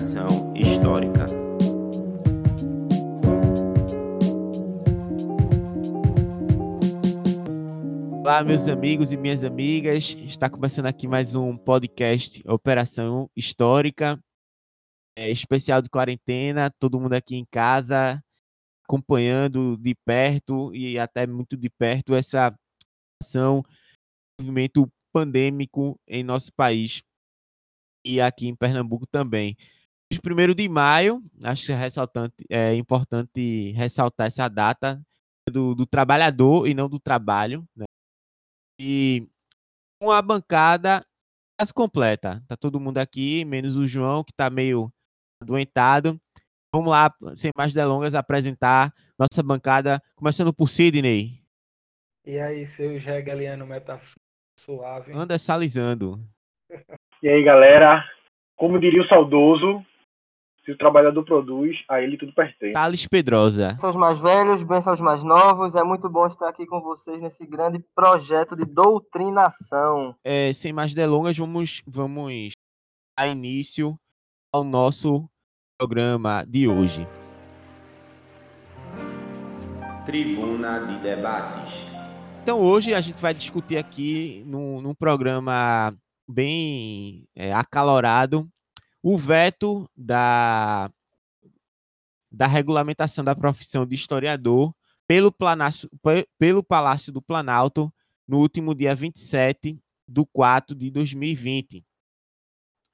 Operação Histórica. Olá, meus amigos e minhas amigas. Está começando aqui mais um podcast Operação Histórica, é, especial de quarentena. Todo mundo aqui em casa, acompanhando de perto e até muito de perto essa ação, movimento pandêmico em nosso país e aqui em Pernambuco também. Primeiro de maio, acho que é, ressaltante, é importante ressaltar essa data do, do trabalhador e não do trabalho. Né? E uma bancada quase completa. Tá todo mundo aqui, menos o João, que está meio adoentado. Vamos lá, sem mais delongas, apresentar nossa bancada, começando por Sidney. E aí, seu Galiano Metafísico suave. Anda salizando. E aí, galera, como diria o saudoso, se o trabalhador produz, a ele tudo pertence. Thales Pedrosa. São os mais velhos, bem são os mais novos. É muito bom estar aqui com vocês nesse grande projeto de doutrinação. É, sem mais delongas, vamos, vamos dar início ao nosso programa de hoje. Tribuna de Debates. Então, hoje a gente vai discutir aqui num, num programa bem é, acalorado o veto da, da regulamentação da profissão de historiador pelo, pelo Palácio do Planalto no último dia 27 de 4 de 2020.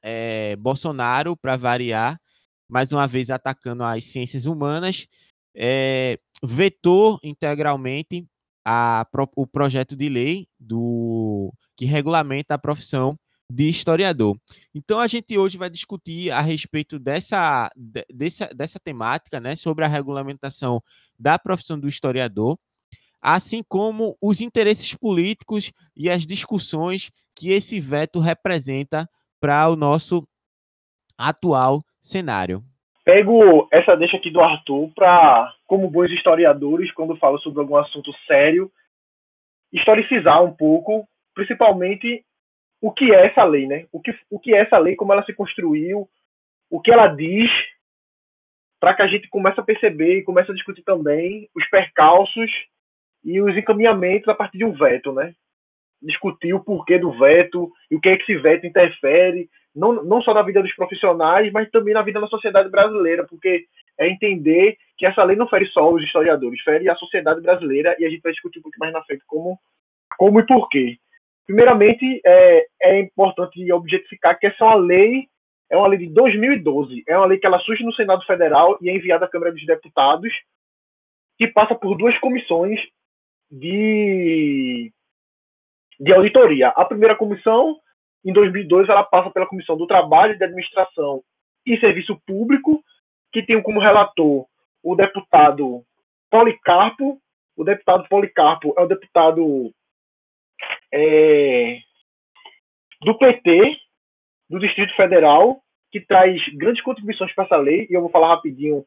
É, Bolsonaro, para variar, mais uma vez atacando as ciências humanas, é, vetou integralmente a, o projeto de lei do que regulamenta a profissão de historiador. Então a gente hoje vai discutir a respeito dessa, dessa, dessa temática, né, sobre a regulamentação da profissão do historiador, assim como os interesses políticos e as discussões que esse veto representa para o nosso atual cenário. Pego essa deixa aqui do Arthur para, como bons historiadores, quando falo sobre algum assunto sério, historicizar um pouco, principalmente o que é essa lei, né? O que, o que é essa lei, como ela se construiu, o que ela diz, para que a gente comece a perceber e comece a discutir também os percalços e os encaminhamentos a partir de um veto, né? Discutir o porquê do veto e o que é que esse veto interfere, não, não só na vida dos profissionais, mas também na vida da sociedade brasileira, porque é entender que essa lei não fere só os historiadores, fere a sociedade brasileira e a gente vai discutir um pouco mais na frente como, como e porquê. Primeiramente, é, é importante objetificar que essa é uma lei, é uma lei de 2012, é uma lei que ela surge no Senado Federal e é enviada à Câmara dos Deputados, que passa por duas comissões de, de auditoria. A primeira comissão, em 2002, ela passa pela Comissão do Trabalho, de Administração e Serviço Público, que tem como relator o deputado Policarpo. O deputado Policarpo é o deputado é, do PT, do Distrito Federal, que traz grandes contribuições para essa lei, e eu vou falar rapidinho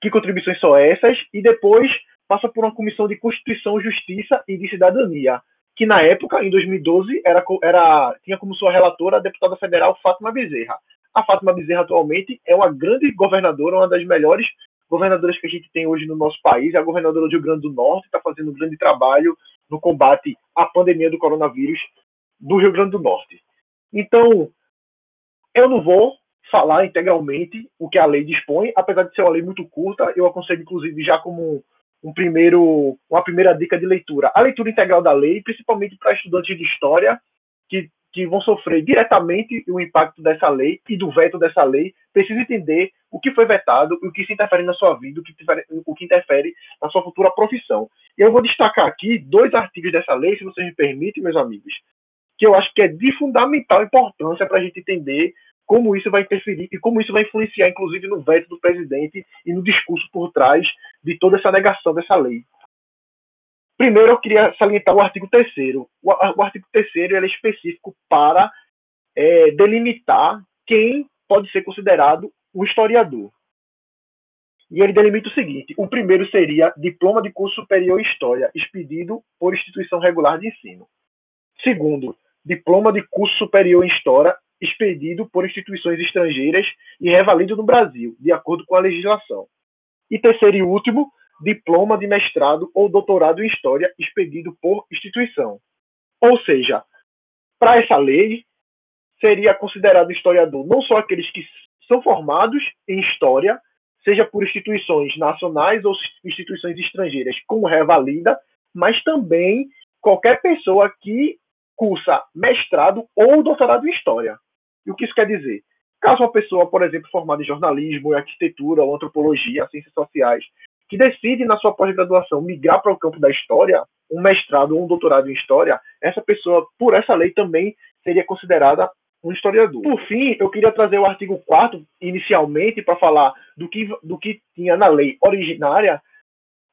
que contribuições são essas, e depois passa por uma comissão de Constituição, Justiça e de Cidadania, que na época, em 2012, era, era, tinha como sua relatora a deputada federal Fátima Bezerra. A Fátima Bezerra atualmente é uma grande governadora, uma das melhores governadoras que a gente tem hoje no nosso país, é a governadora do Rio Grande do Norte, está fazendo um grande trabalho no combate à pandemia do coronavírus do Rio Grande do Norte. Então, eu não vou falar integralmente o que a lei dispõe, apesar de ser uma lei muito curta, eu aconselho inclusive já como um primeiro, uma primeira dica de leitura, a leitura integral da lei, principalmente para estudantes de história que que vão sofrer diretamente o impacto dessa lei e do veto dessa lei, precisa entender o que foi vetado, o que se interfere na sua vida, o que, interfere, o que interfere na sua futura profissão. E eu vou destacar aqui dois artigos dessa lei, se vocês me permitem, meus amigos, que eu acho que é de fundamental importância para a gente entender como isso vai interferir e como isso vai influenciar, inclusive, no veto do presidente e no discurso por trás de toda essa negação dessa lei. Primeiro, eu queria salientar o artigo 3 o, o artigo 3 é específico para é, delimitar quem pode ser considerado um historiador. E ele delimita o seguinte: o primeiro seria diploma de curso superior em História, expedido por instituição regular de ensino. Segundo, diploma de curso superior em História, expedido por instituições estrangeiras e revalido no Brasil, de acordo com a legislação. E terceiro e último, diploma de mestrado ou doutorado em História expedido por instituição. Ou seja, para essa lei, seria considerado historiador não só aqueles que são formados em História, seja por instituições nacionais ou instituições estrangeiras, como revalida, mas também qualquer pessoa que cursa mestrado ou doutorado em História. E o que isso quer dizer? Caso uma pessoa, por exemplo, formada em jornalismo, em arquitetura ou antropologia, ciências sociais, que decide na sua pós-graduação migrar para o campo da história, um mestrado ou um doutorado em história, essa pessoa, por essa lei, também seria considerada um historiador. Por fim, eu queria trazer o artigo 4 inicialmente para falar do que, do que tinha na lei originária.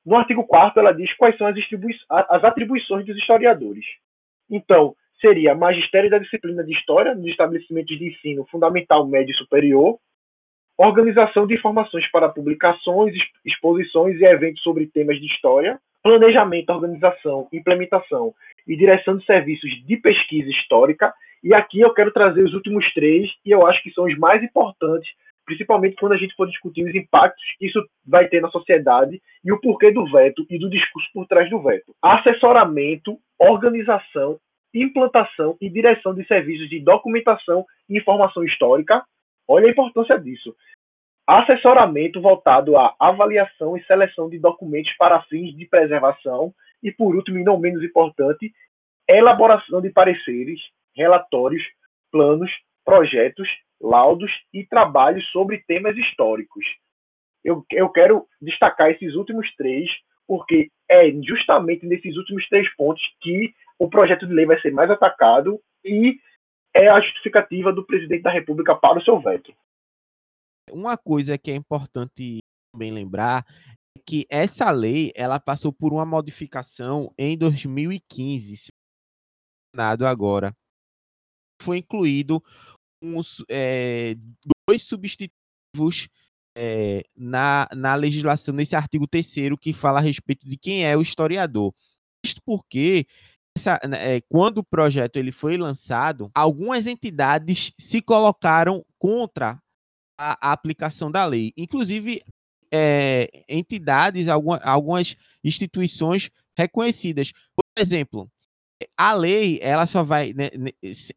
No artigo 4 ela diz quais são as, as atribuições dos historiadores. Então, seria magistério da disciplina de História nos estabelecimentos de ensino fundamental, médio e superior, organização de informações para publicações, exposições e eventos sobre temas de história, planejamento, organização, implementação e direção de serviços de pesquisa histórica. E aqui eu quero trazer os últimos três, e eu acho que são os mais importantes, principalmente quando a gente for discutir os impactos que isso vai ter na sociedade e o porquê do veto e do discurso por trás do veto. Assessoramento, organização implantação e direção de serviços de documentação e informação histórica. Olha a importância disso. Assessoramento voltado à avaliação e seleção de documentos para fins de preservação. E, por último, e não menos importante, elaboração de pareceres, relatórios, planos, projetos, laudos e trabalhos sobre temas históricos. Eu, eu quero destacar esses últimos três, porque é justamente nesses últimos três pontos que o projeto de lei vai ser mais atacado e é a justificativa do presidente da República para o seu veto. Uma coisa que é importante também lembrar é que essa lei ela passou por uma modificação em 2015, nada agora. Foi incluído uns, é, dois substitutivos é, na, na legislação, nesse artigo 3 que fala a respeito de quem é o historiador. Isto porque essa, é, quando o projeto ele foi lançado, algumas entidades se colocaram contra a, a aplicação da lei, inclusive é, entidades, alguma, algumas instituições reconhecidas. Por exemplo, a lei, ela só vai. Né,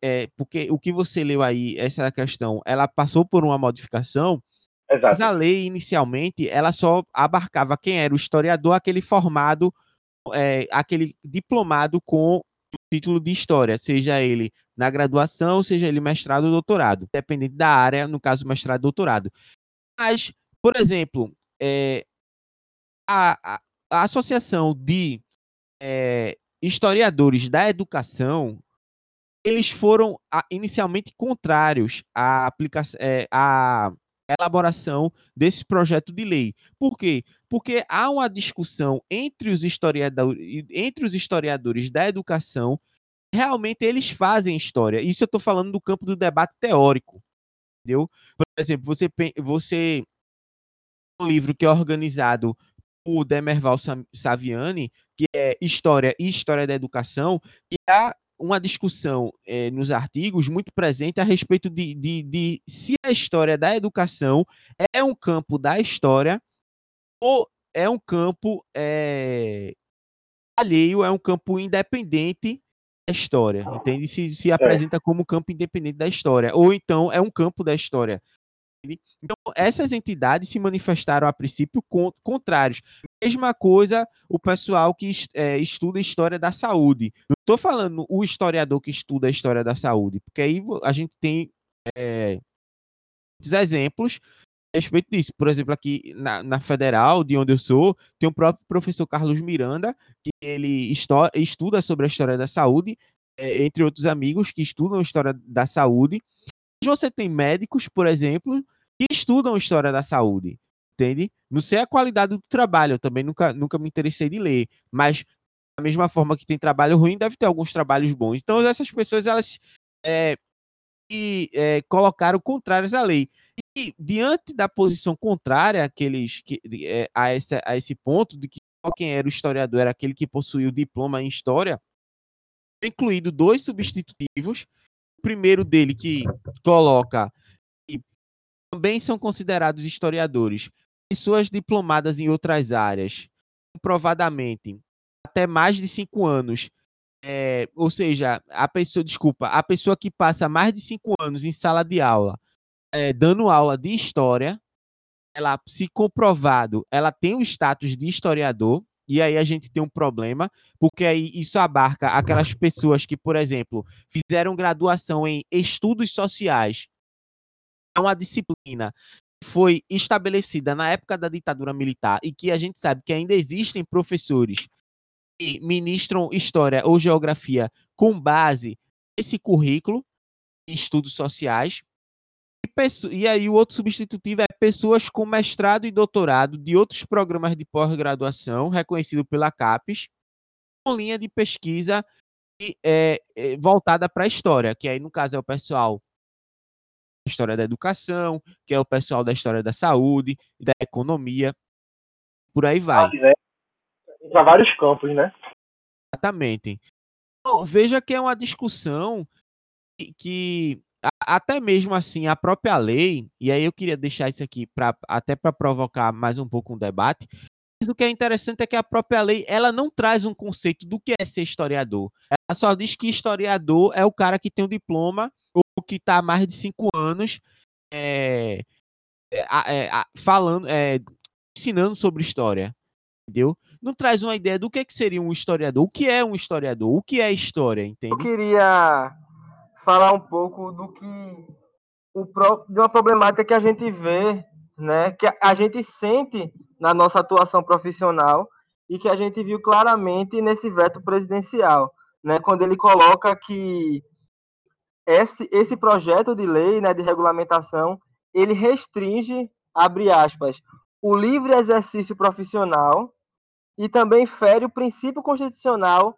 é, porque o que você leu aí, essa questão, ela passou por uma modificação. Exato. Mas a lei, inicialmente, ela só abarcava quem era o historiador, aquele formado é, aquele diplomado com título de história, seja ele na graduação, seja ele mestrado ou doutorado, dependendo da área, no caso mestrado ou doutorado. Mas, por exemplo, é, a, a, a, Associação de é, Historiadores da Educação, eles foram a, inicialmente contrários à aplicação, é, à elaboração desse projeto de lei. Por quê? Porque há uma discussão entre os historiadores, entre os historiadores da educação, realmente eles fazem história. Isso eu estou falando do campo do debate teórico. Entendeu? Por exemplo, você, você um livro que é organizado por Demerval Saviani, que é História e História da Educação, que há uma discussão é, nos artigos muito presente a respeito de, de, de, se a história da educação é um campo da história ou é um campo é, alheio, é um campo independente da história, entende? Se, se é. apresenta como campo independente da história, ou então é um campo da história. Então, essas entidades se manifestaram a princípio contrários. Mesma coisa o pessoal que é, estuda história da saúde. Não estou falando o historiador que estuda a história da saúde, porque aí a gente tem é, exemplos a respeito disso. Por exemplo, aqui na, na, Federal, de onde eu sou, tem o próprio professor Carlos Miranda, que ele estuda sobre a história da saúde, é, entre outros amigos que estudam a história da saúde. Você tem médicos, por exemplo, que estudam história da saúde, entende? Não sei a qualidade do trabalho, eu também nunca, nunca me interessei de ler, mas da mesma forma que tem trabalho ruim, deve ter alguns trabalhos bons. Então, essas pessoas, elas é, e, é, colocaram contrárias à lei. E diante da posição contrária àqueles, que, é, a, esse, a esse ponto de que quem era o historiador era aquele que possuía o diploma em história, incluído dois substitutivos primeiro dele que coloca que também são considerados historiadores pessoas diplomadas em outras áreas, comprovadamente até mais de cinco anos. É, ou seja, a pessoa, desculpa, a pessoa que passa mais de cinco anos em sala de aula, é, dando aula de história, ela, se comprovado, ela tem o status de historiador, e aí a gente tem um problema, porque aí isso abarca aquelas pessoas que, por exemplo, fizeram graduação em estudos sociais. É uma disciplina que foi estabelecida na época da ditadura militar e que a gente sabe que ainda existem professores que ministram história ou geografia com base nesse currículo em estudos sociais. E, e aí o outro substitutivo é pessoas com mestrado e doutorado de outros programas de pós-graduação reconhecido pela CAPES, com linha de pesquisa e, é, é, voltada para a história, que aí no caso é o pessoal da história da educação, que é o pessoal da história da saúde, da economia, por aí vai. Ah, para vários campos, né? Exatamente. Então, veja que é uma discussão que, que até mesmo assim a própria lei, e aí eu queria deixar isso aqui para até para provocar mais um pouco um debate. Mas o que é interessante é que a própria lei ela não traz um conceito do que é ser historiador. Ela só diz que historiador é o cara que tem um diploma ou que está há mais de cinco anos é, é, é, falando, é, ensinando sobre história, entendeu? Não traz uma ideia do que, é que seria um historiador, o que é um historiador, o que é história, entende? Eu queria falar um pouco do que o de uma problemática que a gente vê, né, que a gente sente na nossa atuação profissional e que a gente viu claramente nesse veto presidencial, né, quando ele coloca que esse, esse projeto de lei, né, de regulamentação, ele restringe, abre aspas, o livre exercício profissional e também fere o princípio constitucional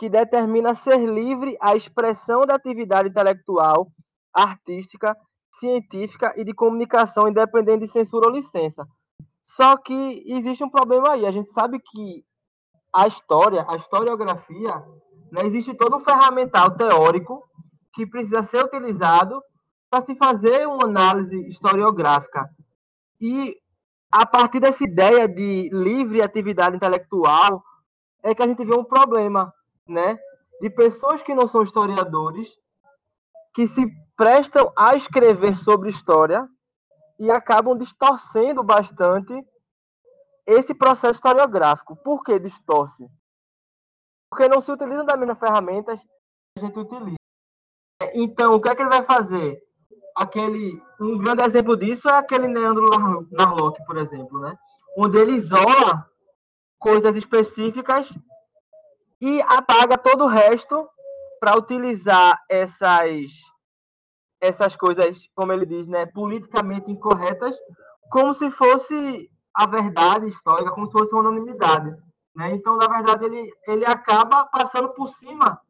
que determina ser livre a expressão da atividade intelectual, artística, científica e de comunicação, independente de censura ou licença. Só que existe um problema aí. A gente sabe que a história, a historiografia, né, existe todo um ferramental teórico que precisa ser utilizado para se fazer uma análise historiográfica. E a partir dessa ideia de livre atividade intelectual, é que a gente vê um problema né, de pessoas que não são historiadores, que se prestam a escrever sobre história e acabam distorcendo bastante esse processo historiográfico. Por que distorce? Porque não se utilizam das mesmas ferramentas que a gente utiliza. Então, o que é que ele vai fazer? Aquele, um grande exemplo disso é aquele Leandro Narlock, por exemplo, né? onde ele isola coisas específicas e apaga todo o resto para utilizar essas essas coisas, como ele diz, né, politicamente incorretas, como se fosse a verdade histórica, como se fosse uma unanimidade. Né? Então, na verdade, ele, ele acaba passando por cima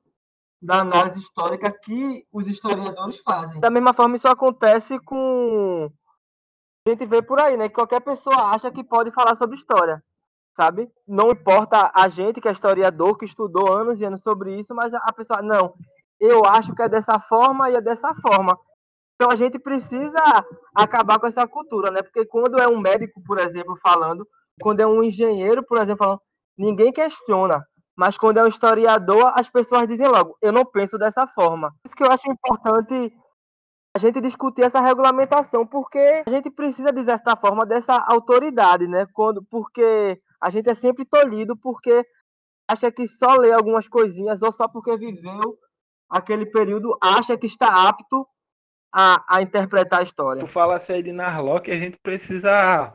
da análise histórica que os historiadores fazem. Da mesma forma, isso acontece com. A gente vê por aí, né? Que qualquer pessoa acha que pode falar sobre história sabe? Não importa a gente que é historiador, que estudou anos e anos sobre isso, mas a pessoa, não, eu acho que é dessa forma e é dessa forma. Então a gente precisa acabar com essa cultura, né? Porque quando é um médico, por exemplo, falando, quando é um engenheiro, por exemplo, falando, ninguém questiona. Mas quando é um historiador, as pessoas dizem logo, eu não penso dessa forma. Isso que eu acho importante a gente discutir essa regulamentação, porque a gente precisa, de certa forma, dessa autoridade, né? Quando, porque a gente é sempre tolhido porque acha que só lê algumas coisinhas ou só porque viveu aquele período acha que está apto a, a interpretar a história. Tu falasse aí de Narlock, a gente precisa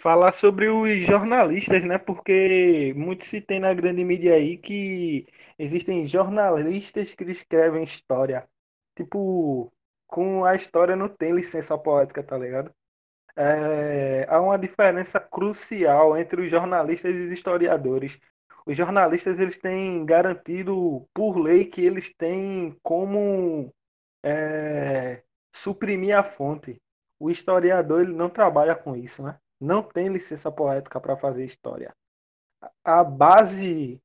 falar sobre os jornalistas, né? Porque muito se tem na grande mídia aí que existem jornalistas que escrevem história. Tipo, com a história não tem licença poética, tá ligado? É, há uma diferença crucial entre os jornalistas e os historiadores. Os jornalistas eles têm garantido por lei que eles têm como é, suprimir a fonte. O historiador ele não trabalha com isso, né? Não tem licença poética para fazer história. A base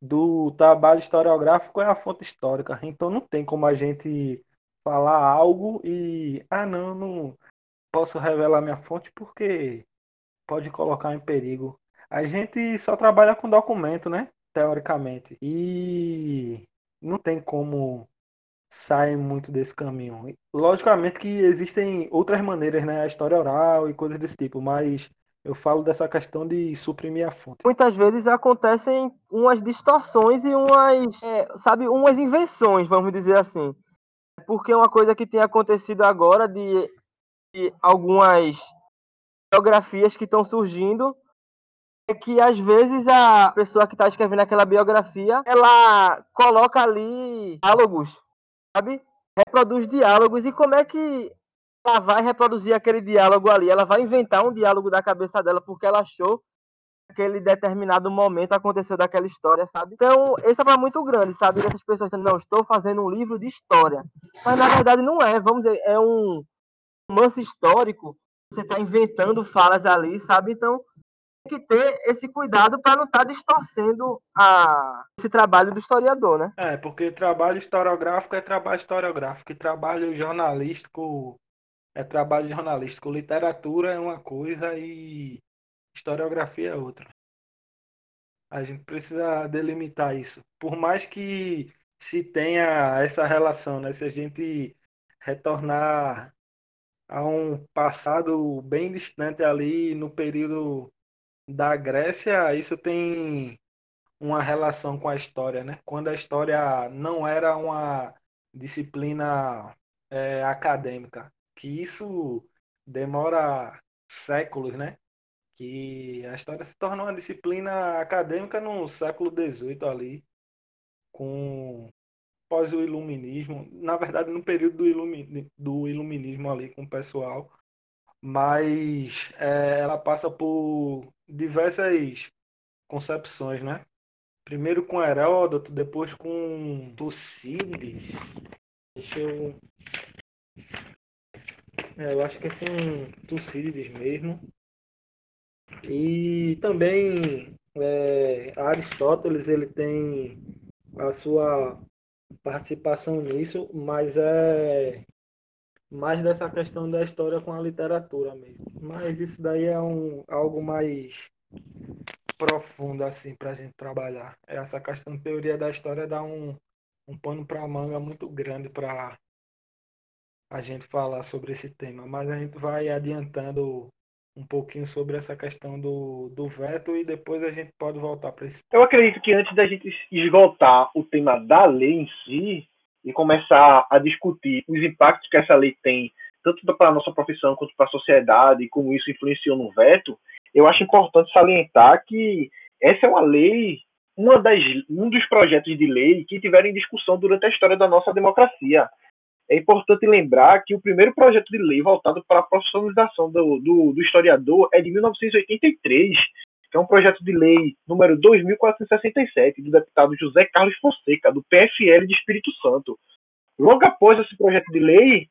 do trabalho historiográfico é a fonte histórica. Então não tem como a gente falar algo e ah não, não posso revelar minha fonte porque pode colocar em perigo. A gente só trabalha com documento, né? Teoricamente. E não tem como sair muito desse caminho. Logicamente que existem outras maneiras, né? A história oral e coisas desse tipo, mas eu falo dessa questão de suprimir a fonte. Muitas vezes acontecem umas distorções e umas, é, sabe, umas invenções, vamos dizer assim. Porque uma coisa que tem acontecido agora de algumas biografias que estão surgindo é que às vezes a pessoa que está escrevendo aquela biografia, ela coloca ali diálogos, sabe? Reproduz diálogos e como é que ela vai reproduzir aquele diálogo ali? Ela vai inventar um diálogo da cabeça dela porque ela achou que aquele determinado momento aconteceu daquela história, sabe? Então, esse é muito grande, sabe? Essas pessoas dizendo, não, estou fazendo um livro de história. Mas na verdade não é, vamos dizer, é um romance histórico. Você está inventando falas ali, sabe? Então, que ter esse cuidado para não estar tá distorcendo a, esse trabalho do historiador, né? É, porque trabalho historiográfico é trabalho historiográfico, e trabalho jornalístico é trabalho jornalístico. Literatura é uma coisa e historiografia é outra. A gente precisa delimitar isso. Por mais que se tenha essa relação, né? Se a gente retornar a um passado bem distante ali no período da Grécia, isso tem uma relação com a história, né? Quando a história não era uma disciplina é, acadêmica, que isso demora séculos, né? Que a história se torna uma disciplina acadêmica no século XVIII ali, com pós o iluminismo, na verdade no período do, ilumi, do iluminismo ali com o pessoal, mas é, ela passa por diversas concepções, né? Primeiro com Heródoto, depois com Tucídides. Deixa eu. É, eu acho que é com Tucídides mesmo. E também é, Aristóteles ele tem a sua participação nisso, mas é mais dessa questão da história com a literatura mesmo. Mas isso daí é um, algo mais profundo assim para a gente trabalhar. Essa questão de teoria da história dá um, um pano para manga muito grande para a gente falar sobre esse tema. Mas a gente vai adiantando um pouquinho sobre essa questão do, do veto e depois a gente pode voltar para esse. Eu acredito que antes da gente esgotar o tema da lei em si, e começar a discutir os impactos que essa lei tem, tanto para a nossa profissão quanto para a sociedade, e como isso influenciou no veto, eu acho importante salientar que essa é uma lei, uma das, um dos projetos de lei que tiveram em discussão durante a história da nossa democracia. É importante lembrar que o primeiro projeto de lei voltado para a profissionalização do, do, do historiador é de 1983, que é um projeto de lei número 2467 do deputado José Carlos Fonseca, do PFL de Espírito Santo. Logo após esse projeto de lei,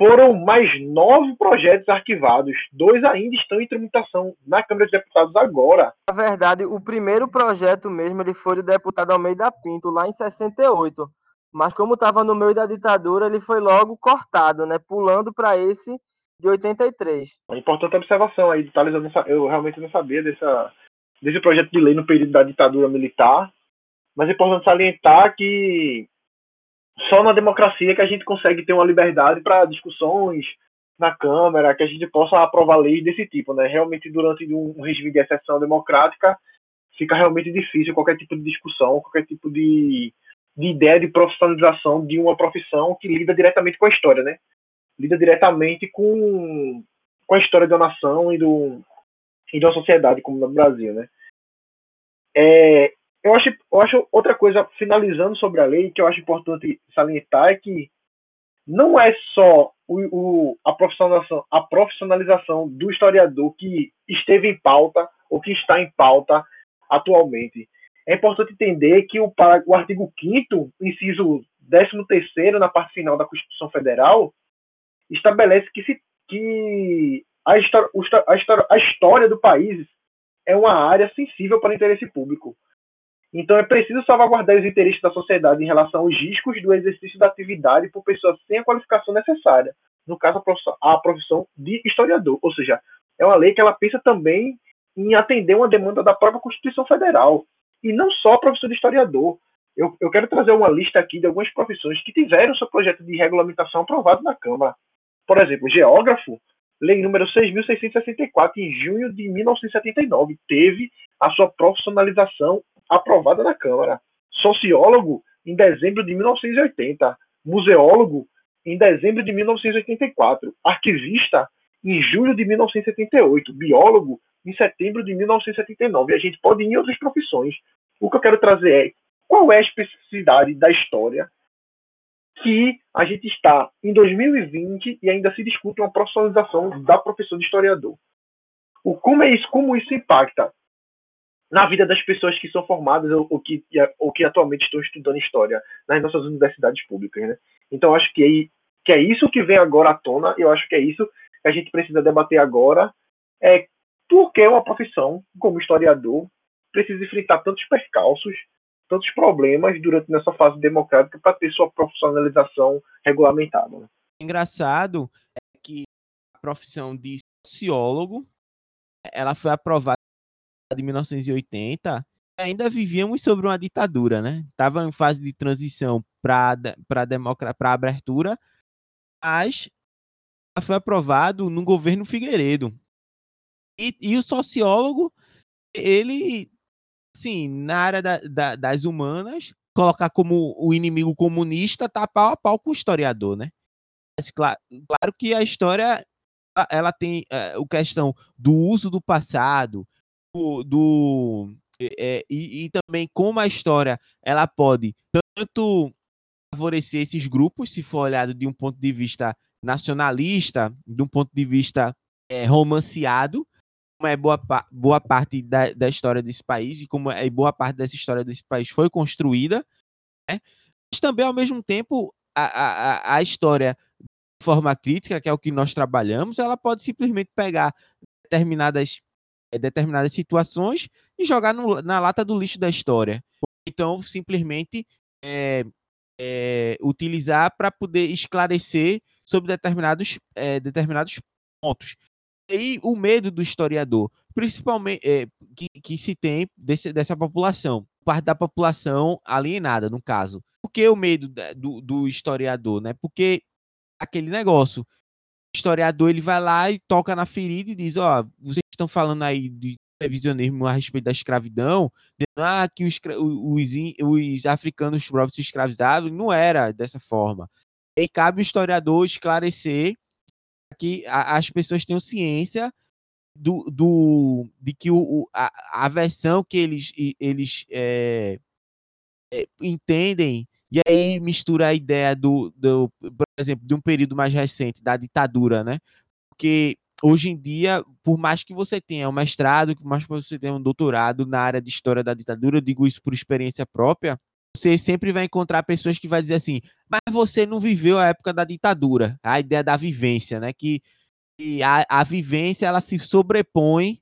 foram mais nove projetos arquivados. Dois ainda estão em tramitação na Câmara dos Deputados agora. Na verdade, o primeiro projeto mesmo ele foi do deputado Almeida Pinto, lá em 68. Mas como estava no meio da ditadura, ele foi logo cortado, né? Pulando para esse de 83. Uma importante observação aí, Thales, eu, eu, realmente não sabia dessa, desse projeto de lei no período da ditadura militar, mas é importante salientar que só na democracia que a gente consegue ter uma liberdade para discussões na Câmara, que a gente possa aprovar leis desse tipo, né? Realmente, durante um regime de exceção democrática, fica realmente difícil qualquer tipo de discussão, qualquer tipo de, de ideia de profissionalização de uma profissão que lida diretamente com a história, né? lida diretamente com, com a história da nação e, do, e de uma sociedade como no Brasil, né? É, eu, acho, eu acho outra coisa, finalizando sobre a lei, que eu acho importante salientar é que não é só o, o, a, profissionalização, a profissionalização do historiador que esteve em pauta ou que está em pauta atualmente. É importante entender que o, o artigo 5 inciso 13 na parte final da Constituição Federal, estabelece que, se, que a, história, a, a história do país é uma área sensível para o interesse público. Então é preciso salvaguardar os interesses da sociedade em relação aos riscos do exercício da atividade por pessoas sem a qualificação necessária, no caso a profissão, a profissão de historiador, ou seja, é uma lei que ela pensa também em atender uma demanda da própria Constituição Federal, e não só a profissão de historiador. Eu, eu quero trazer uma lista aqui de algumas profissões que tiveram seu projeto de regulamentação aprovado na Câmara. Por exemplo, geógrafo, lei número 6.664, em junho de 1979, teve a sua profissionalização aprovada na Câmara. Sociólogo, em dezembro de 1980. Museólogo, em dezembro de 1984. Arquivista, em julho de 1978. Biólogo, em setembro de 1979. E a gente pode ir em outras profissões. O que eu quero trazer é qual é a especificidade da história que a gente está em 2020 e ainda se discute uma profissionalização da profissão de historiador. O como é isso, como isso impacta na vida das pessoas que são formadas ou, ou que, ou que atualmente estão estudando história nas nossas universidades públicas, né? Então acho que é, que é isso que vem agora à tona. Eu acho que é isso que a gente precisa debater agora. É por que uma profissão como historiador precisa enfrentar tantos percalços, tantos problemas durante nessa fase democrática para ter sua profissionalização regulamentada. Né? Engraçado é que a profissão de sociólogo ela foi aprovada de 1980, ainda vivíamos sobre uma ditadura, né? Tava em fase de transição para para para abertura, mas foi aprovado no governo Figueiredo. E, e o sociólogo, ele, sim, na área da, da, das humanas, colocar como o inimigo comunista tá pau a pau com o historiador, né? Mas, claro, claro que a história ela tem é, a questão do uso do passado, do, do é, e, e, também como a história ela pode tanto favorecer esses grupos, se for olhado de um ponto de vista nacionalista, de um ponto de vista é, romanceado, como é boa, boa parte da, da história desse país e como é boa parte dessa história desse país foi construída, né? mas também ao mesmo tempo a, a, a história de forma crítica, que é o que nós trabalhamos, ela pode simplesmente pegar determinadas é, determinadas situações e jogar no, na lata do lixo da história. Então, simplesmente é, é, utilizar para poder esclarecer sobre determinados, é, determinados pontos. E o medo do historiador, principalmente é, que, que se tem desse, dessa população, parte da população alienada, no caso. Por que o medo do, do historiador? Né? Porque aquele negócio, historiador ele vai lá e toca na ferida e diz: Ó, oh, vocês estão falando aí de revisionismo a respeito da escravidão, dizendo ah, que os, os, os africanos próprios se escravizavam. Não era dessa forma. E cabe o historiador esclarecer que a, as pessoas tenham ciência do, do, de que o, a, a versão que eles, eles é, é, entendem e aí mistura a ideia do, do, por exemplo, de um período mais recente, da ditadura, né? Porque hoje em dia, por mais que você tenha um mestrado, por mais que você tenha um doutorado na área de história da ditadura, eu digo isso por experiência própria, você sempre vai encontrar pessoas que vai dizer assim, mas você não viveu a época da ditadura, a ideia da vivência, né? Que, que a, a vivência ela se sobrepõe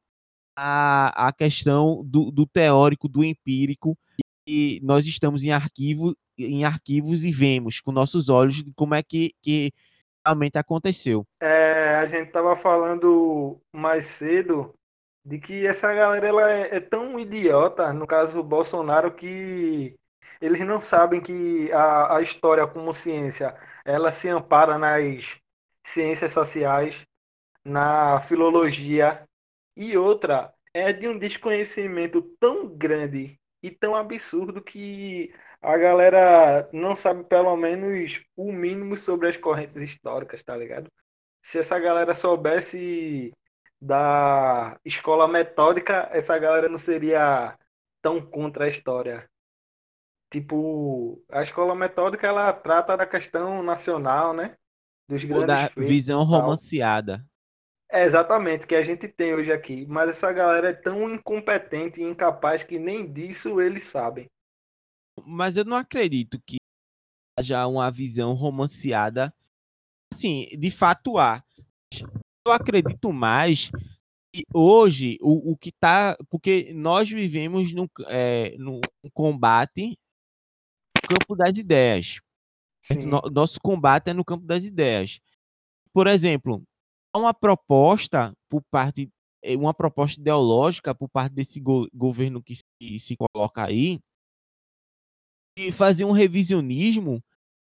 à, à questão do, do teórico, do empírico, e nós estamos em arquivo em arquivos e vemos com nossos olhos como é que, que realmente aconteceu. É, a gente estava falando mais cedo de que essa galera ela é, é, tão idiota, no caso o Bolsonaro, que eles não sabem que a, a história como ciência ela se ampara nas ciências sociais, na filologia e outra é de um desconhecimento tão grande e tão absurdo que a galera não sabe pelo menos o mínimo sobre as correntes históricas, tá ligado? Se essa galera soubesse da escola metódica, essa galera não seria tão contra a história. Tipo, a escola metódica ela trata da questão nacional, né? Dos grandes da visão romanceada. É exatamente que a gente tem hoje aqui, mas essa galera é tão incompetente e incapaz que nem disso eles sabem mas eu não acredito que haja uma visão romanceada. Assim, de fato há. Eu acredito mais hoje, o, o que está. Porque nós vivemos no, é, no combate campo das ideias. Nosso combate é no campo das ideias. Por exemplo, há uma proposta por parte, é, uma proposta ideológica por parte desse go governo que se, se coloca aí, de fazer um revisionismo,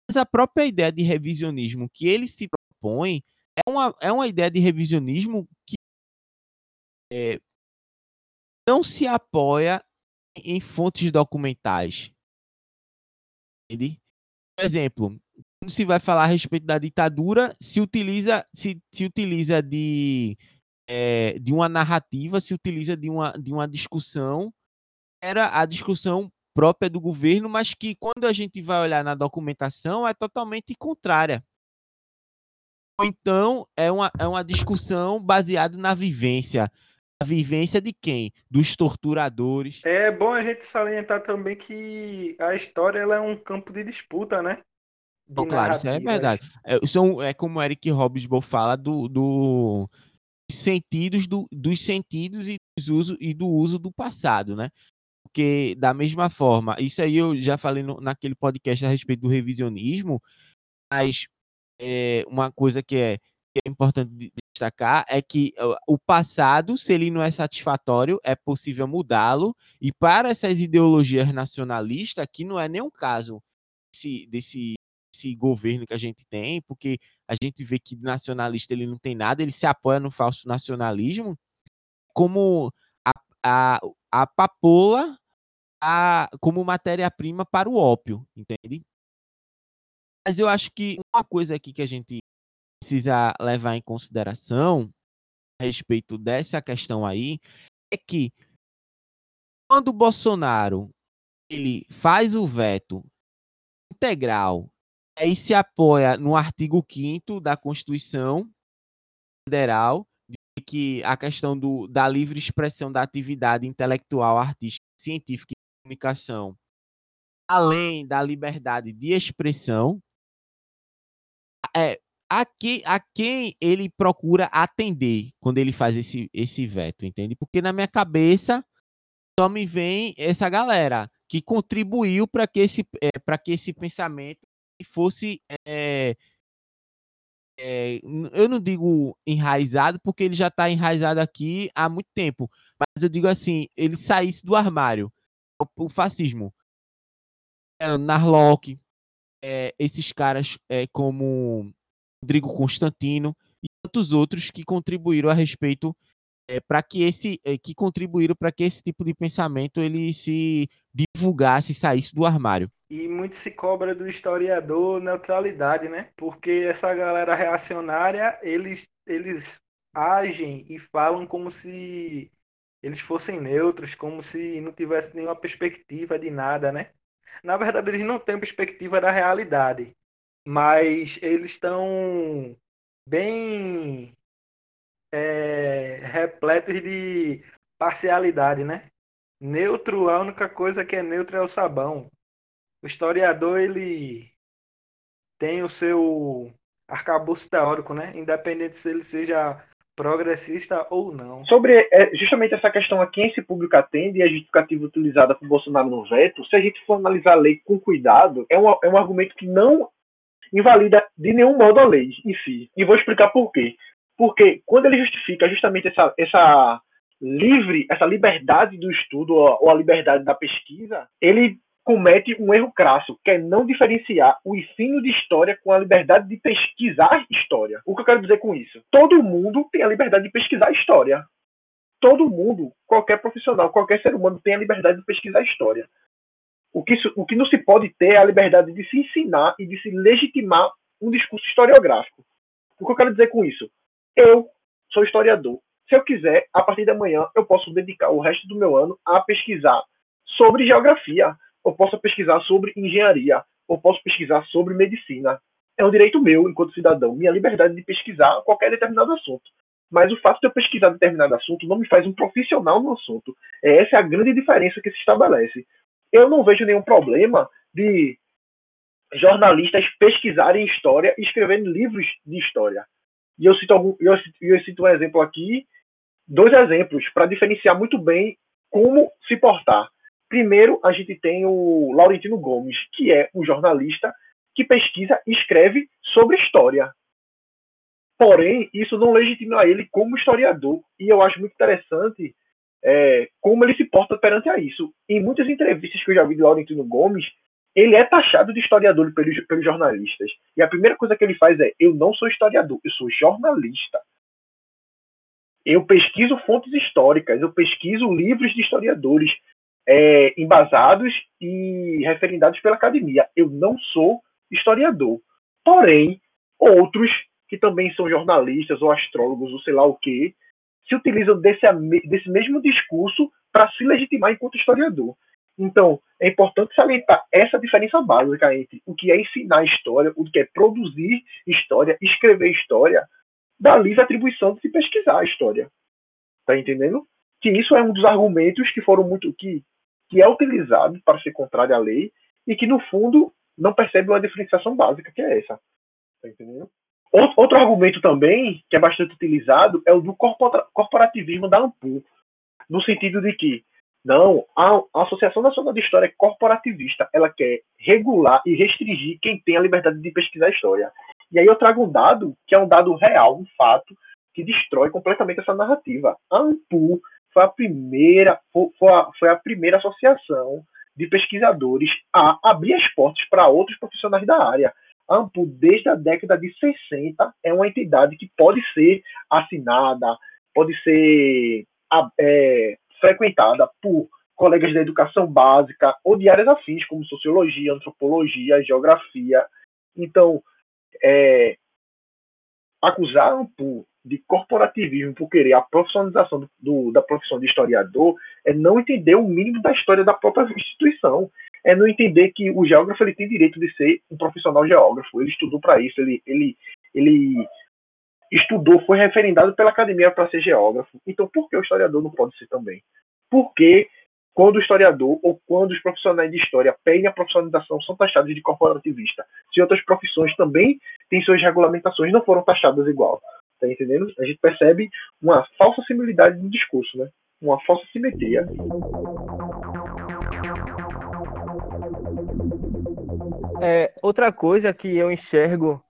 mas a própria ideia de revisionismo que ele se propõe é uma, é uma ideia de revisionismo que é, não se apoia em fontes documentais. Entende? Por exemplo, quando se vai falar a respeito da ditadura, se utiliza, se, se utiliza de, é, de uma narrativa, se utiliza de uma, de uma discussão, era a discussão própria do governo, mas que quando a gente vai olhar na documentação é totalmente contrária. Ou então é uma, é uma discussão baseada na vivência. A vivência de quem? Dos torturadores. É bom a gente salientar também que a história ela é um campo de disputa, né? De claro, isso é verdade. É, são, é como o Eric Hobsbawm fala do, do sentidos do, dos sentidos e, dos uso, e do uso do passado, né? Porque, da mesma forma, isso aí eu já falei no, naquele podcast a respeito do revisionismo, mas é, uma coisa que é, que é importante destacar é que o passado, se ele não é satisfatório, é possível mudá-lo, e para essas ideologias nacionalistas, que não é nenhum caso desse, desse, desse governo que a gente tem, porque a gente vê que nacionalista ele não tem nada, ele se apoia no falso nacionalismo, como a, a, a papoula a, como matéria-prima para o ópio, entende? Mas eu acho que uma coisa aqui que a gente precisa levar em consideração a respeito dessa questão aí é que quando o Bolsonaro ele faz o veto integral e se apoia no artigo 5 da Constituição Federal de que a questão do, da livre expressão da atividade intelectual, artística, científica comunicação, além da liberdade de expressão, é, a, que, a quem ele procura atender quando ele faz esse, esse veto, entende? Porque na minha cabeça só me vem essa galera que contribuiu para que, esse, é, que esse pensamento fosse. É, é, eu não digo enraizado, porque ele já está enraizado aqui há muito tempo, mas eu digo assim: ele saísse do armário o fascismo. É, Narlock, é, esses caras é, como Rodrigo Constantino e tantos outros que contribuíram a respeito é, para que esse é, que contribuíram para que esse tipo de pensamento ele se divulgasse saísse do armário. E muito se cobra do historiador neutralidade, né? Porque essa galera reacionária, eles eles agem e falam como se eles fossem neutros, como se não tivesse nenhuma perspectiva de nada, né? Na verdade, eles não têm perspectiva da realidade, mas eles estão bem é, repletos de parcialidade, né? Neutro, a única coisa que é neutro é o sabão. O historiador, ele tem o seu arcabouço teórico, né? Independente se ele seja progressista ou não. Sobre é, justamente essa questão a quem esse público atende e a justificativa utilizada por Bolsonaro no veto, se a gente for analisar a lei com cuidado, é um, é um argumento que não invalida de nenhum modo a lei em si. E vou explicar por quê. Porque quando ele justifica justamente essa, essa livre, essa liberdade do estudo ou a liberdade da pesquisa, ele comete um erro crasso, que é não diferenciar o ensino de história com a liberdade de pesquisar história. O que eu quero dizer com isso? Todo mundo tem a liberdade de pesquisar história. Todo mundo, qualquer profissional, qualquer ser humano tem a liberdade de pesquisar história. O que, o que não se pode ter é a liberdade de se ensinar e de se legitimar um discurso historiográfico. O que eu quero dizer com isso? Eu sou historiador. Se eu quiser, a partir da manhã, eu posso dedicar o resto do meu ano a pesquisar sobre geografia, ou posso pesquisar sobre engenharia, ou posso pesquisar sobre medicina. É um direito meu, enquanto cidadão, minha liberdade de pesquisar qualquer determinado assunto. Mas o fato de eu pesquisar determinado assunto não me faz um profissional no assunto. Essa é a grande diferença que se estabelece. Eu não vejo nenhum problema de jornalistas pesquisarem história e escreverem livros de história. E eu cito, algum, eu, eu cito um exemplo aqui dois exemplos para diferenciar muito bem como se portar. Primeiro, a gente tem o Laurentino Gomes, que é um jornalista que pesquisa e escreve sobre história. Porém, isso não legitima ele como historiador. E eu acho muito interessante é, como ele se porta perante a isso. Em muitas entrevistas que eu já vi de Laurentino Gomes, ele é taxado de historiador pelos, pelos jornalistas. E a primeira coisa que ele faz é: eu não sou historiador, eu sou jornalista. Eu pesquiso fontes históricas, eu pesquiso livros de historiadores é, embasados e referendados pela academia. Eu não sou historiador. Porém, outros que também são jornalistas ou astrólogos ou sei lá o que, se utilizam desse, desse mesmo discurso para se legitimar enquanto historiador. Então, é importante salientar essa diferença básica entre o que é ensinar história, o que é produzir história, escrever história, da livre atribuição de se pesquisar a história. Tá entendendo? Que isso é um dos argumentos que foram muito que que é utilizado para ser contrário à lei e que no fundo não percebe uma diferenciação básica que é essa. Tá entendendo? Outro argumento também que é bastante utilizado é o do corporativismo da ANPU, no sentido de que não, a, Associação Nacional de História é corporativista, ela quer regular e restringir quem tem a liberdade de pesquisar a história. E aí eu trago um dado que é um dado real, um fato, que destrói completamente essa narrativa. A ANPU foi a primeira, foi a, foi a primeira associação de pesquisadores a abrir as portas para outros profissionais da área. A ANPU, desde a década de 60, é uma entidade que pode ser assinada, pode ser é, frequentada por colegas da educação básica ou de áreas afins, como sociologia, antropologia, geografia. Então, é, acusar a ANPU de corporativismo por querer a profissionalização do, do, da profissão de historiador é não entender o mínimo da história da própria instituição. É não entender que o geógrafo ele tem direito de ser um profissional geógrafo. Ele estudou para isso, ele, ele, ele estudou, foi referendado pela academia para ser geógrafo. Então, por que o historiador não pode ser também? Porque quando o historiador ou quando os profissionais de história pedem a profissionalização são taxados de corporativista. Se outras profissões também têm suas regulamentações, não foram taxadas igual. Tá entendendo? A gente percebe uma falsa similaridade no discurso, né? Uma falsa simetria. É, outra coisa que eu enxergo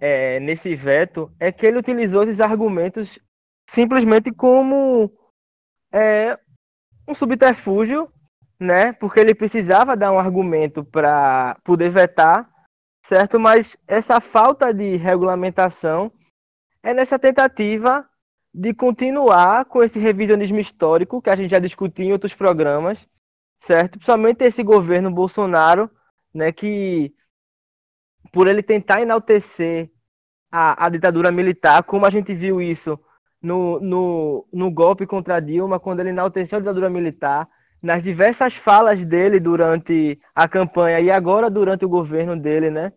é, nesse veto é que ele utilizou esses argumentos simplesmente como é, um subterfúgio, né? Porque ele precisava dar um argumento para poder vetar, certo? Mas essa falta de regulamentação é nessa tentativa de continuar com esse revisionismo histórico que a gente já discutiu em outros programas, certo? Principalmente esse governo Bolsonaro, né, que por ele tentar enaltecer a, a ditadura militar, como a gente viu isso no, no, no golpe contra Dilma, quando ele enalteceu a ditadura militar, nas diversas falas dele durante a campanha e agora durante o governo dele, né?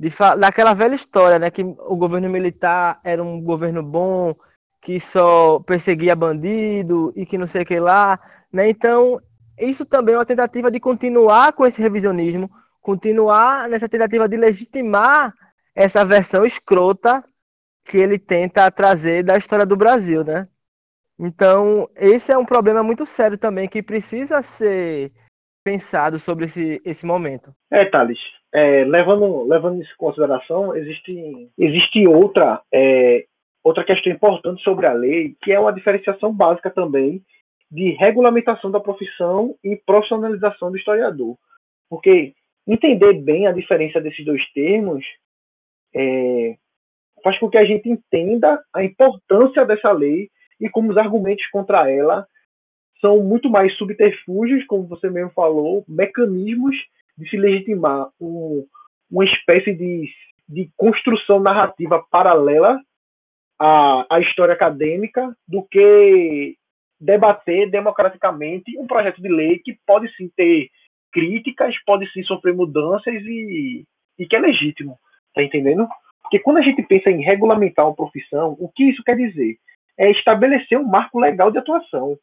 de daquela velha história, né? Que o governo militar era um governo bom, que só perseguia bandido e que não sei o que lá, né? Então, isso também é uma tentativa de continuar com esse revisionismo, continuar nessa tentativa de legitimar essa versão escrota que ele tenta trazer da história do Brasil, né? Então, esse é um problema muito sério também que precisa ser pensado sobre esse, esse momento. É, Thales, é, levando, levando isso em consideração, existe, existe outra, é, outra questão importante sobre a lei, que é uma diferenciação básica também de regulamentação da profissão e profissionalização do historiador. Porque entender bem a diferença desses dois termos é, faz com que a gente entenda a importância dessa lei e como os argumentos contra ela são muito mais subterfúgios, como você mesmo falou, mecanismos de se legitimar um, uma espécie de, de construção narrativa paralela à, à história acadêmica do que debater democraticamente um projeto de lei que pode sim ter críticas, pode sim sofrer mudanças e, e que é legítimo. Tá entendendo? Porque quando a gente pensa em regulamentar uma profissão, o que isso quer dizer? É estabelecer um marco legal de atuação.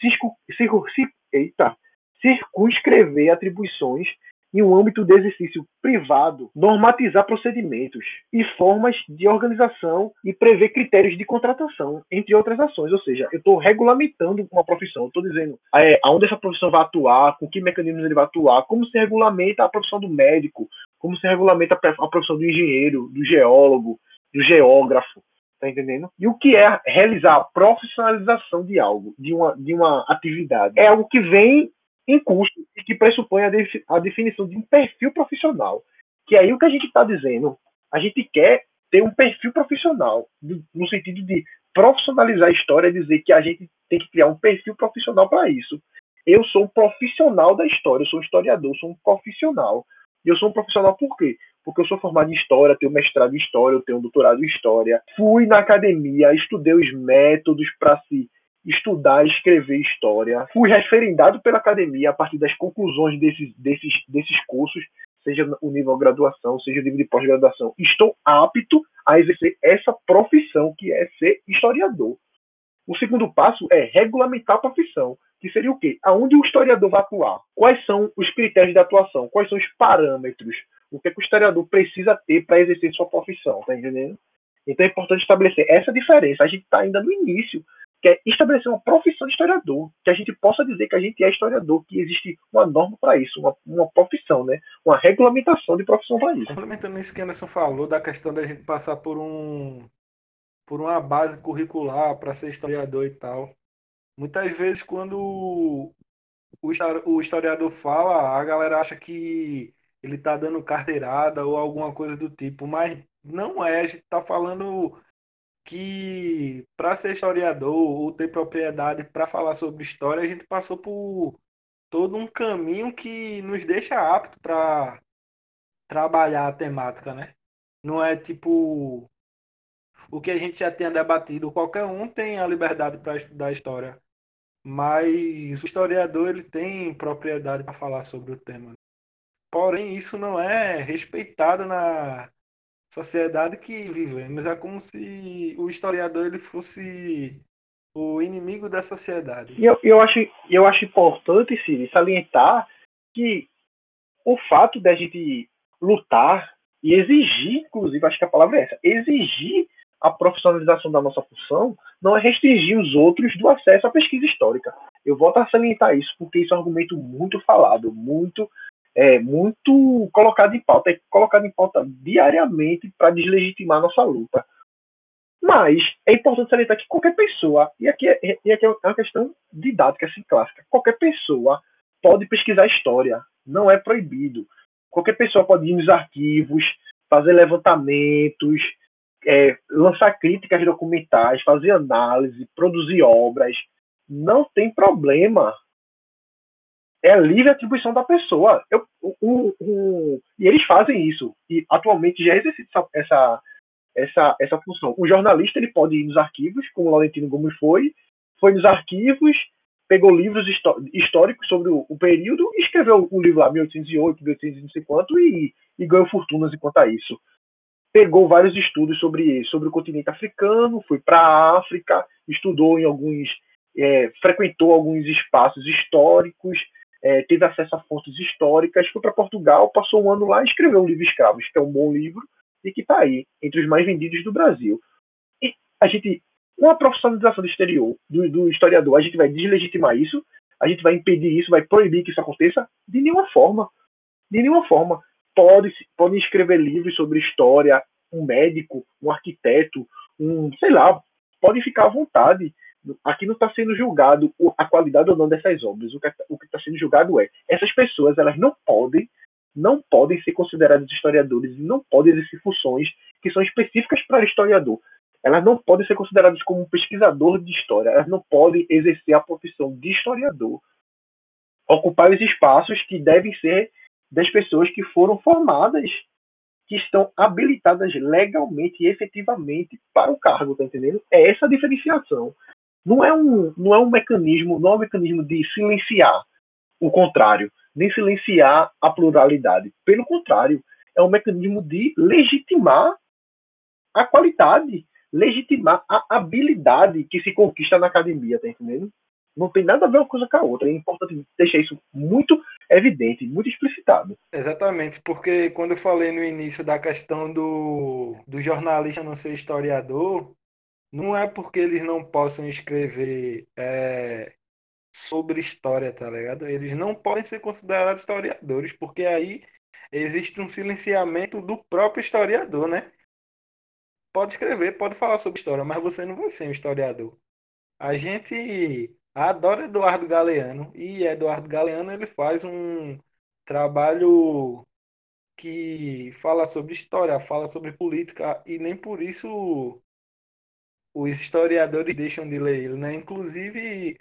Circu, circu, eita, circunscrever atribuições em um âmbito de exercício privado, normatizar procedimentos e formas de organização e prever critérios de contratação, entre outras ações. Ou seja, eu estou regulamentando uma profissão, estou dizendo é, aonde essa profissão vai atuar, com que mecanismos ele vai atuar, como se regulamenta a profissão do médico, como se regulamenta a profissão do engenheiro, do geólogo, do geógrafo. Tá entendendo? E o que é realizar a profissionalização de algo, de uma, de uma atividade? É algo que vem em custo e que pressupõe a, defi a definição de um perfil profissional. Que aí o que a gente está dizendo, a gente quer ter um perfil profissional, no sentido de profissionalizar a história e dizer que a gente tem que criar um perfil profissional para isso. Eu sou um profissional da história, eu sou um historiador, sou um profissional. E eu sou um profissional por quê? Porque eu sou formado em História, tenho mestrado em História, eu tenho um doutorado em História. Fui na academia, estudei os métodos para se estudar escrever História. Fui referendado pela academia a partir das conclusões desses, desses, desses cursos, seja o nível de graduação, seja o nível de pós-graduação. Estou apto a exercer essa profissão, que é ser historiador. O segundo passo é regulamentar a profissão que seria o quê? Aonde o historiador vai atuar? Quais são os critérios de atuação? Quais são os parâmetros? O que, é que o historiador precisa ter para exercer sua profissão? Tá entendendo? Então é importante estabelecer essa diferença. A gente está ainda no início, que é estabelecer uma profissão de historiador, que a gente possa dizer que a gente é historiador, que existe uma norma para isso, uma, uma profissão, né? uma regulamentação de profissão para isso. Complementando isso que Anderson falou, da questão da gente passar por um por uma base curricular para ser historiador e tal. Muitas vezes, quando o historiador fala, a galera acha que ele está dando carteirada ou alguma coisa do tipo, mas não é. A gente está falando que para ser historiador ou ter propriedade para falar sobre história, a gente passou por todo um caminho que nos deixa apto para trabalhar a temática, né? Não é tipo o que a gente já tinha debatido. Qualquer um tem a liberdade para estudar história, mas o historiador ele tem propriedade para falar sobre o tema. Porém, isso não é respeitado na sociedade que vivemos. É como se o historiador ele fosse o inimigo da sociedade. E eu, eu, acho, eu acho importante, Ciri, salientar que o fato da gente lutar e exigir, inclusive, acho que a palavra é essa, exigir a profissionalização da nossa função não é restringir os outros do acesso à pesquisa histórica. Eu volto a salientar isso porque isso é um argumento muito falado, muito é, muito colocado em pauta, é colocado em pauta diariamente para deslegitimar nossa luta. Mas é importante salientar que qualquer pessoa, e aqui é, e aqui é uma questão didática assim, clássica, qualquer pessoa pode pesquisar história, não é proibido. Qualquer pessoa pode ir nos arquivos, fazer levantamentos, é, lançar críticas documentais, fazer análise, produzir obras, não tem problema. É livre atribuição da pessoa. Eu, um, um, e eles fazem isso. E atualmente já existe essa, essa, essa função. O jornalista ele pode ir nos arquivos, como o Laurentino Gomes foi, foi nos arquivos, pegou livros históricos sobre o, o período escreveu um livro lá, 1808, 1800 não sei quanto, e, e ganhou fortunas enquanto a isso pegou vários estudos sobre, sobre o continente africano, foi para a África, estudou em alguns, é, frequentou alguns espaços históricos, é, teve acesso a fontes históricas, foi para Portugal, passou um ano lá e escreveu o livro Escravos, que é um bom livro e que está aí, entre os mais vendidos do Brasil. E a gente, com a profissionalização do exterior, do, do historiador, a gente vai deslegitimar isso, a gente vai impedir isso, vai proibir que isso aconteça? De nenhuma forma. De nenhuma forma pode, podem escrever livros sobre história, um médico, um arquiteto, um, sei lá, podem ficar à vontade. Aqui não está sendo julgado a qualidade ou não dessas obras. O que está sendo julgado é essas pessoas elas não podem não podem ser consideradas historiadores não podem exercer funções que são específicas para historiador. Elas não podem ser consideradas como pesquisador de história. Elas não podem exercer a profissão de historiador. Ocupar os espaços que devem ser das pessoas que foram formadas, que estão habilitadas legalmente e efetivamente para o cargo, tá entendendo? É essa a diferenciação. Não é um, não é um mecanismo, não é um mecanismo de silenciar o contrário, nem silenciar a pluralidade. Pelo contrário, é um mecanismo de legitimar a qualidade, legitimar a habilidade que se conquista na academia, tá entendendo? Não tem nada a ver uma coisa com a outra. É importante deixar isso muito evidente, muito explicitado. Exatamente, porque quando eu falei no início da questão do, do jornalista não ser historiador, não é porque eles não possam escrever é, sobre história, tá ligado? Eles não podem ser considerados historiadores, porque aí existe um silenciamento do próprio historiador, né? Pode escrever, pode falar sobre história, mas você não vai ser um historiador. A gente adora Eduardo Galeano e Eduardo Galeano ele faz um trabalho que fala sobre história, fala sobre política e nem por isso os historiadores deixam de ler ele, né? Inclusive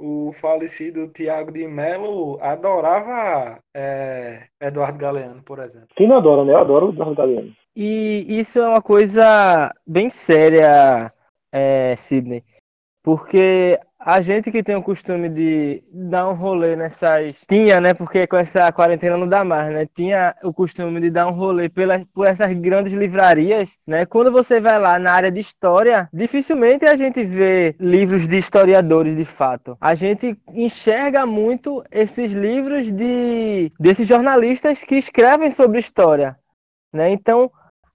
o falecido Tiago de Mello adorava é, Eduardo Galeano, por exemplo. Quem não adora, né? Eu adoro o Eduardo Galeano. E isso é uma coisa bem séria, é, Sidney, porque a gente que tem o costume de dar um rolê nessas. Tinha, né? Porque com essa quarentena não dá mais, né? Tinha o costume de dar um rolê pelas, por essas grandes livrarias, né? Quando você vai lá na área de história, dificilmente a gente vê livros de historiadores de fato. A gente enxerga muito esses livros de desses jornalistas que escrevem sobre história, né? Então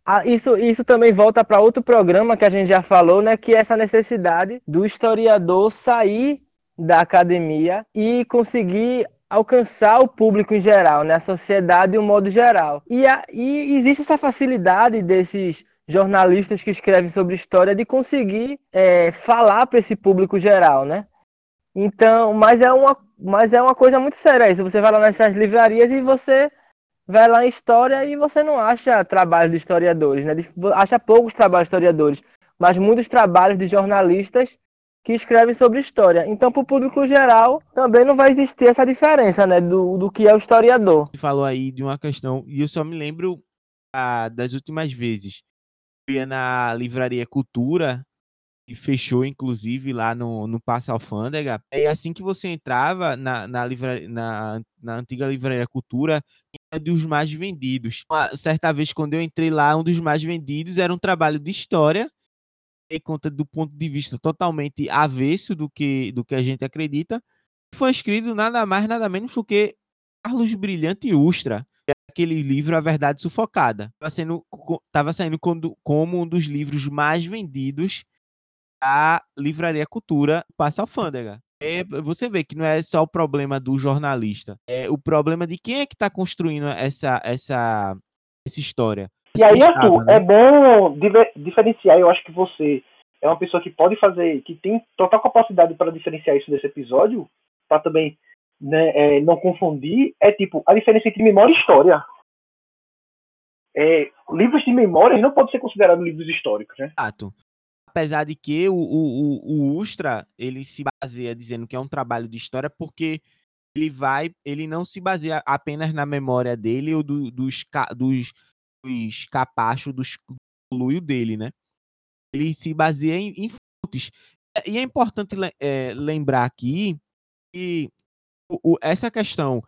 ah, isso, isso também volta para outro programa que a gente já falou, né? Que é essa necessidade do historiador sair da academia e conseguir alcançar o público em geral, né? A sociedade de um modo geral. E, a, e existe essa facilidade desses jornalistas que escrevem sobre história de conseguir é, falar para esse público geral, né? Então, mas é uma, mas é uma coisa muito séria isso. Você vai lá nessas livrarias e você vai lá em história e você não acha trabalhos de historiadores, né? Acha poucos trabalhos de historiadores, mas muitos trabalhos de jornalistas que escrevem sobre história. Então, para o público geral, também não vai existir essa diferença, né, do, do que é o historiador. Você falou aí de uma questão, e eu só me lembro ah, das últimas vezes. Eu ia na livraria Cultura, e fechou, inclusive, lá no, no Passo Alfândega. E assim que você entrava na, na, livra, na, na antiga Livraria Cultura, dos mais vendidos. Uma certa vez, quando eu entrei lá, um dos mais vendidos era um trabalho de história, em conta do ponto de vista totalmente avesso do que, do que a gente acredita. Foi escrito nada mais, nada menos do que Carlos Brilhante Ustra, é aquele livro A Verdade Sufocada. Estava tava saindo como um dos livros mais vendidos a Livraria Cultura passa alfândega. É, você vê que não é só o problema do jornalista, é o problema de quem é que está construindo essa, essa, essa história. E aí, Arthur, né? é bom diferenciar. Eu acho que você é uma pessoa que pode fazer, que tem total capacidade para diferenciar isso desse episódio, para também né, é, não confundir. É tipo a diferença entre memória e história. É, livros de memórias não podem ser considerados livros históricos, né? Exato apesar de que o, o, o, Ustra ele se baseia dizendo que é um trabalho de história porque ele vai, ele não se baseia apenas na memória dele ou do, dos, dos, dos capachos, dos fluido dele, né? Ele se baseia em, em fontes. E é importante é, lembrar aqui que o, essa questão,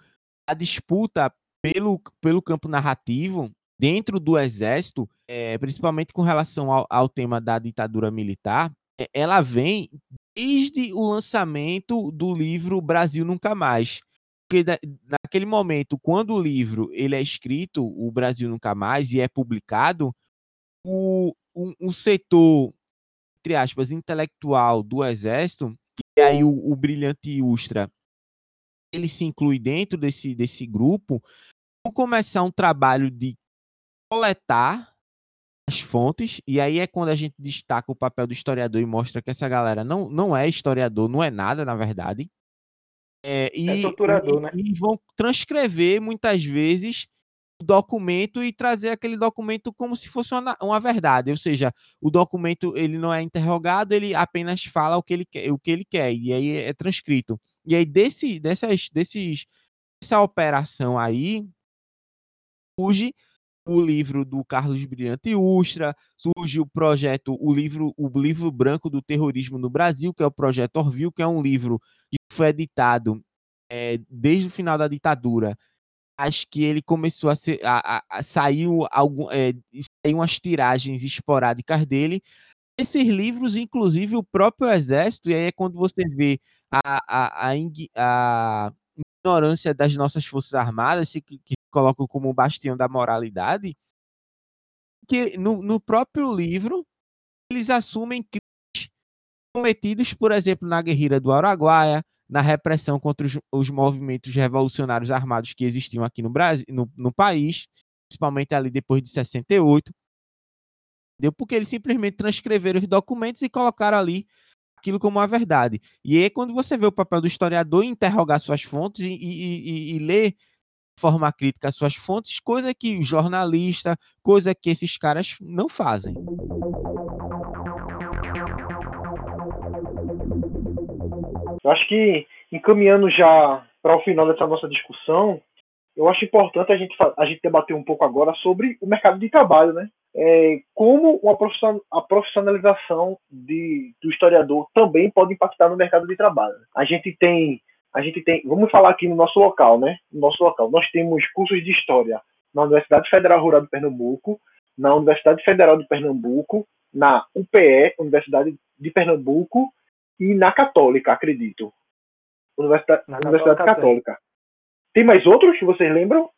a disputa pelo, pelo campo narrativo dentro do exército, é, principalmente com relação ao, ao, tema da ditadura militar, é, ela vem desde o lançamento do livro Brasil Nunca Mais. Porque da, naquele momento, quando o livro ele é escrito, o Brasil Nunca Mais, e é publicado, o, um, um setor, entre aspas, intelectual do exército, e aí o, o Brilhante Ustra, ele se inclui dentro desse, desse grupo, começar um trabalho de coletar as fontes, e aí é quando a gente destaca o papel do historiador e mostra que essa galera não, não é historiador, não é nada, na verdade. É, e, é torturador, e, né? E vão transcrever, muitas vezes, o documento e trazer aquele documento como se fosse uma, uma verdade. Ou seja, o documento ele não é interrogado, ele apenas fala o que ele quer, o que ele quer e aí é transcrito. E aí, desse, dessas, desses, dessa operação aí, surge o livro do Carlos Brilhante Ustra, surge o projeto, o livro, o livro branco do terrorismo no Brasil, que é o projeto Orville, que é um livro que foi editado é, desde o final da ditadura. Acho que ele começou a, ser, a, a, a saiu algum, é, umas tiragens esporádicas dele. Esses livros, inclusive o próprio exército, e aí é quando você vê a, a, a, a ignorância das nossas forças armadas, que, que colocam como bastião da moralidade, que no, no próprio livro eles assumem crimes cometidos, por exemplo, na guerrilha do Araguaia, na repressão contra os, os, movimentos revolucionários armados que existiam aqui no Brasil, no, no país, principalmente ali depois de 68. Entendeu? Porque eles simplesmente transcreveram os documentos e colocaram ali aquilo como uma verdade. E aí, quando você vê o papel do historiador interrogar suas fontes e, e, e, e ler forma crítica suas fontes, coisa que jornalista, coisa que esses caras não fazem. Eu acho que, encaminhando já para o final dessa nossa discussão, eu acho importante a gente, a gente debater um pouco agora sobre o mercado de trabalho, né? É, como a profissionalização de, do historiador também pode impactar no mercado de trabalho. A gente tem, a gente tem, vamos falar aqui no nosso local, né? No nosso local, nós temos cursos de história na Universidade Federal Rural de Pernambuco, na Universidade Federal de Pernambuco, na UPE, Universidade de Pernambuco, e na Católica, acredito. Universidade, na Universidade Católica. Tem. tem mais outros que vocês lembram?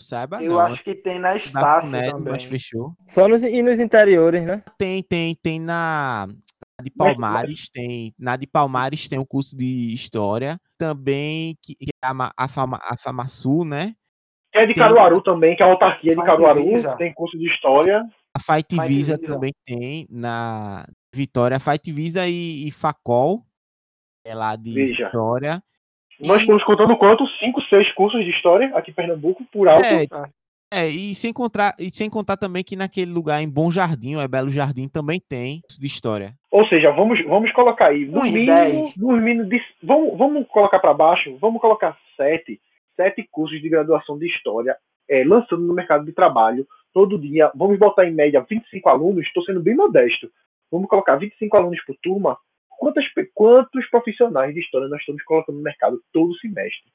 Saiba Eu não. acho que tem na Estácio também. Mas fechou. Só nos, e nos interiores, né? Tem, tem, tem na de Palmares, tem na de Palmares tem o curso de História, também que, que é a, a, Fama, a Famasul, né? É de tem, Caruaru também, que é a autarquia de Caruaru, Visa. tem curso de História. A Fight, Fight Visa, Visa, também tem na Vitória, Fight Visa e, e Facol, é lá de Veja. Vitória. Nós estamos contando quanto? Cinco, seis cursos de história aqui em Pernambuco, por alto. É, é, e sem, contar, e sem contar também que naquele lugar em Bom Jardim, ou é Belo Jardim, também tem de história. Ou seja, vamos, vamos colocar aí, no mínimo, no mínimo de, vamos, vamos colocar para baixo, vamos colocar sete, sete cursos de graduação de história é, lançando no mercado de trabalho todo dia. Vamos botar em média 25 alunos, estou sendo bem modesto. Vamos colocar 25 alunos por turma. Quantos, quantos profissionais de história nós estamos colocando no mercado todo semestre?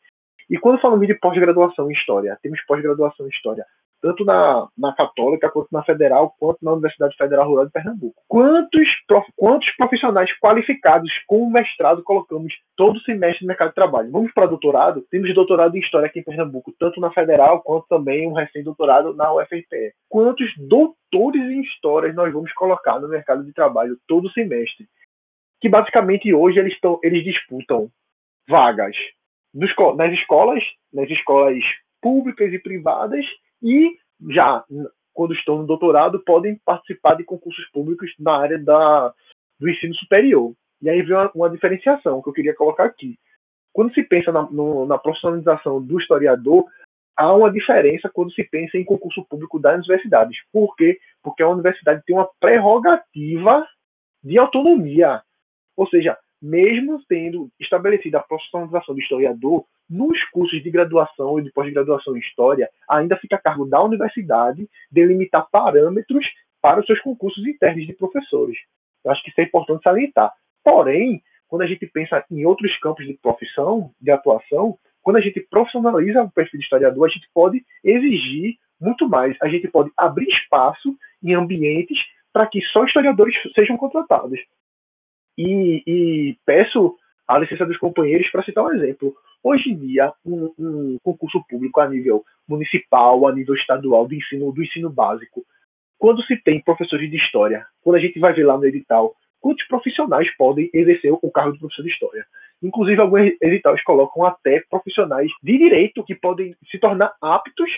E quando falamos de pós-graduação em História, temos pós-graduação em História tanto na, na Católica, quanto na Federal, quanto na Universidade Federal Rural de Pernambuco. Quantos, prof, quantos profissionais qualificados com mestrado colocamos todo semestre no mercado de trabalho? Vamos para doutorado? Temos doutorado em História aqui em Pernambuco, tanto na Federal, quanto também um recém-doutorado na UFRPE. Quantos doutores em História nós vamos colocar no mercado de trabalho todo semestre? Que basicamente hoje eles, tão, eles disputam vagas nas escolas, nas escolas públicas e privadas e já quando estão no doutorado podem participar de concursos públicos na área da, do ensino superior. E aí vem uma, uma diferenciação que eu queria colocar aqui. Quando se pensa na, no, na profissionalização do historiador, há uma diferença quando se pensa em concurso público das universidades. Por quê? Porque a universidade tem uma prerrogativa de autonomia. Ou seja, mesmo tendo estabelecida a profissionalização do historiador, nos cursos de graduação e de pós-graduação em História, ainda fica a cargo da universidade delimitar parâmetros para os seus concursos internos de professores. Eu acho que isso é importante salientar. Porém, quando a gente pensa em outros campos de profissão, de atuação, quando a gente profissionaliza o perfil de historiador, a gente pode exigir muito mais. A gente pode abrir espaço em ambientes para que só historiadores sejam contratados. E, e peço a licença dos companheiros para citar um exemplo. Hoje em dia, um, um, concurso público a nível municipal, a nível estadual, do ensino, do ensino básico, quando se tem professores de história, quando a gente vai ver lá no edital, quantos profissionais podem exercer o cargo de professor de história? Inclusive, alguns editais colocam até profissionais de direito que podem se tornar aptos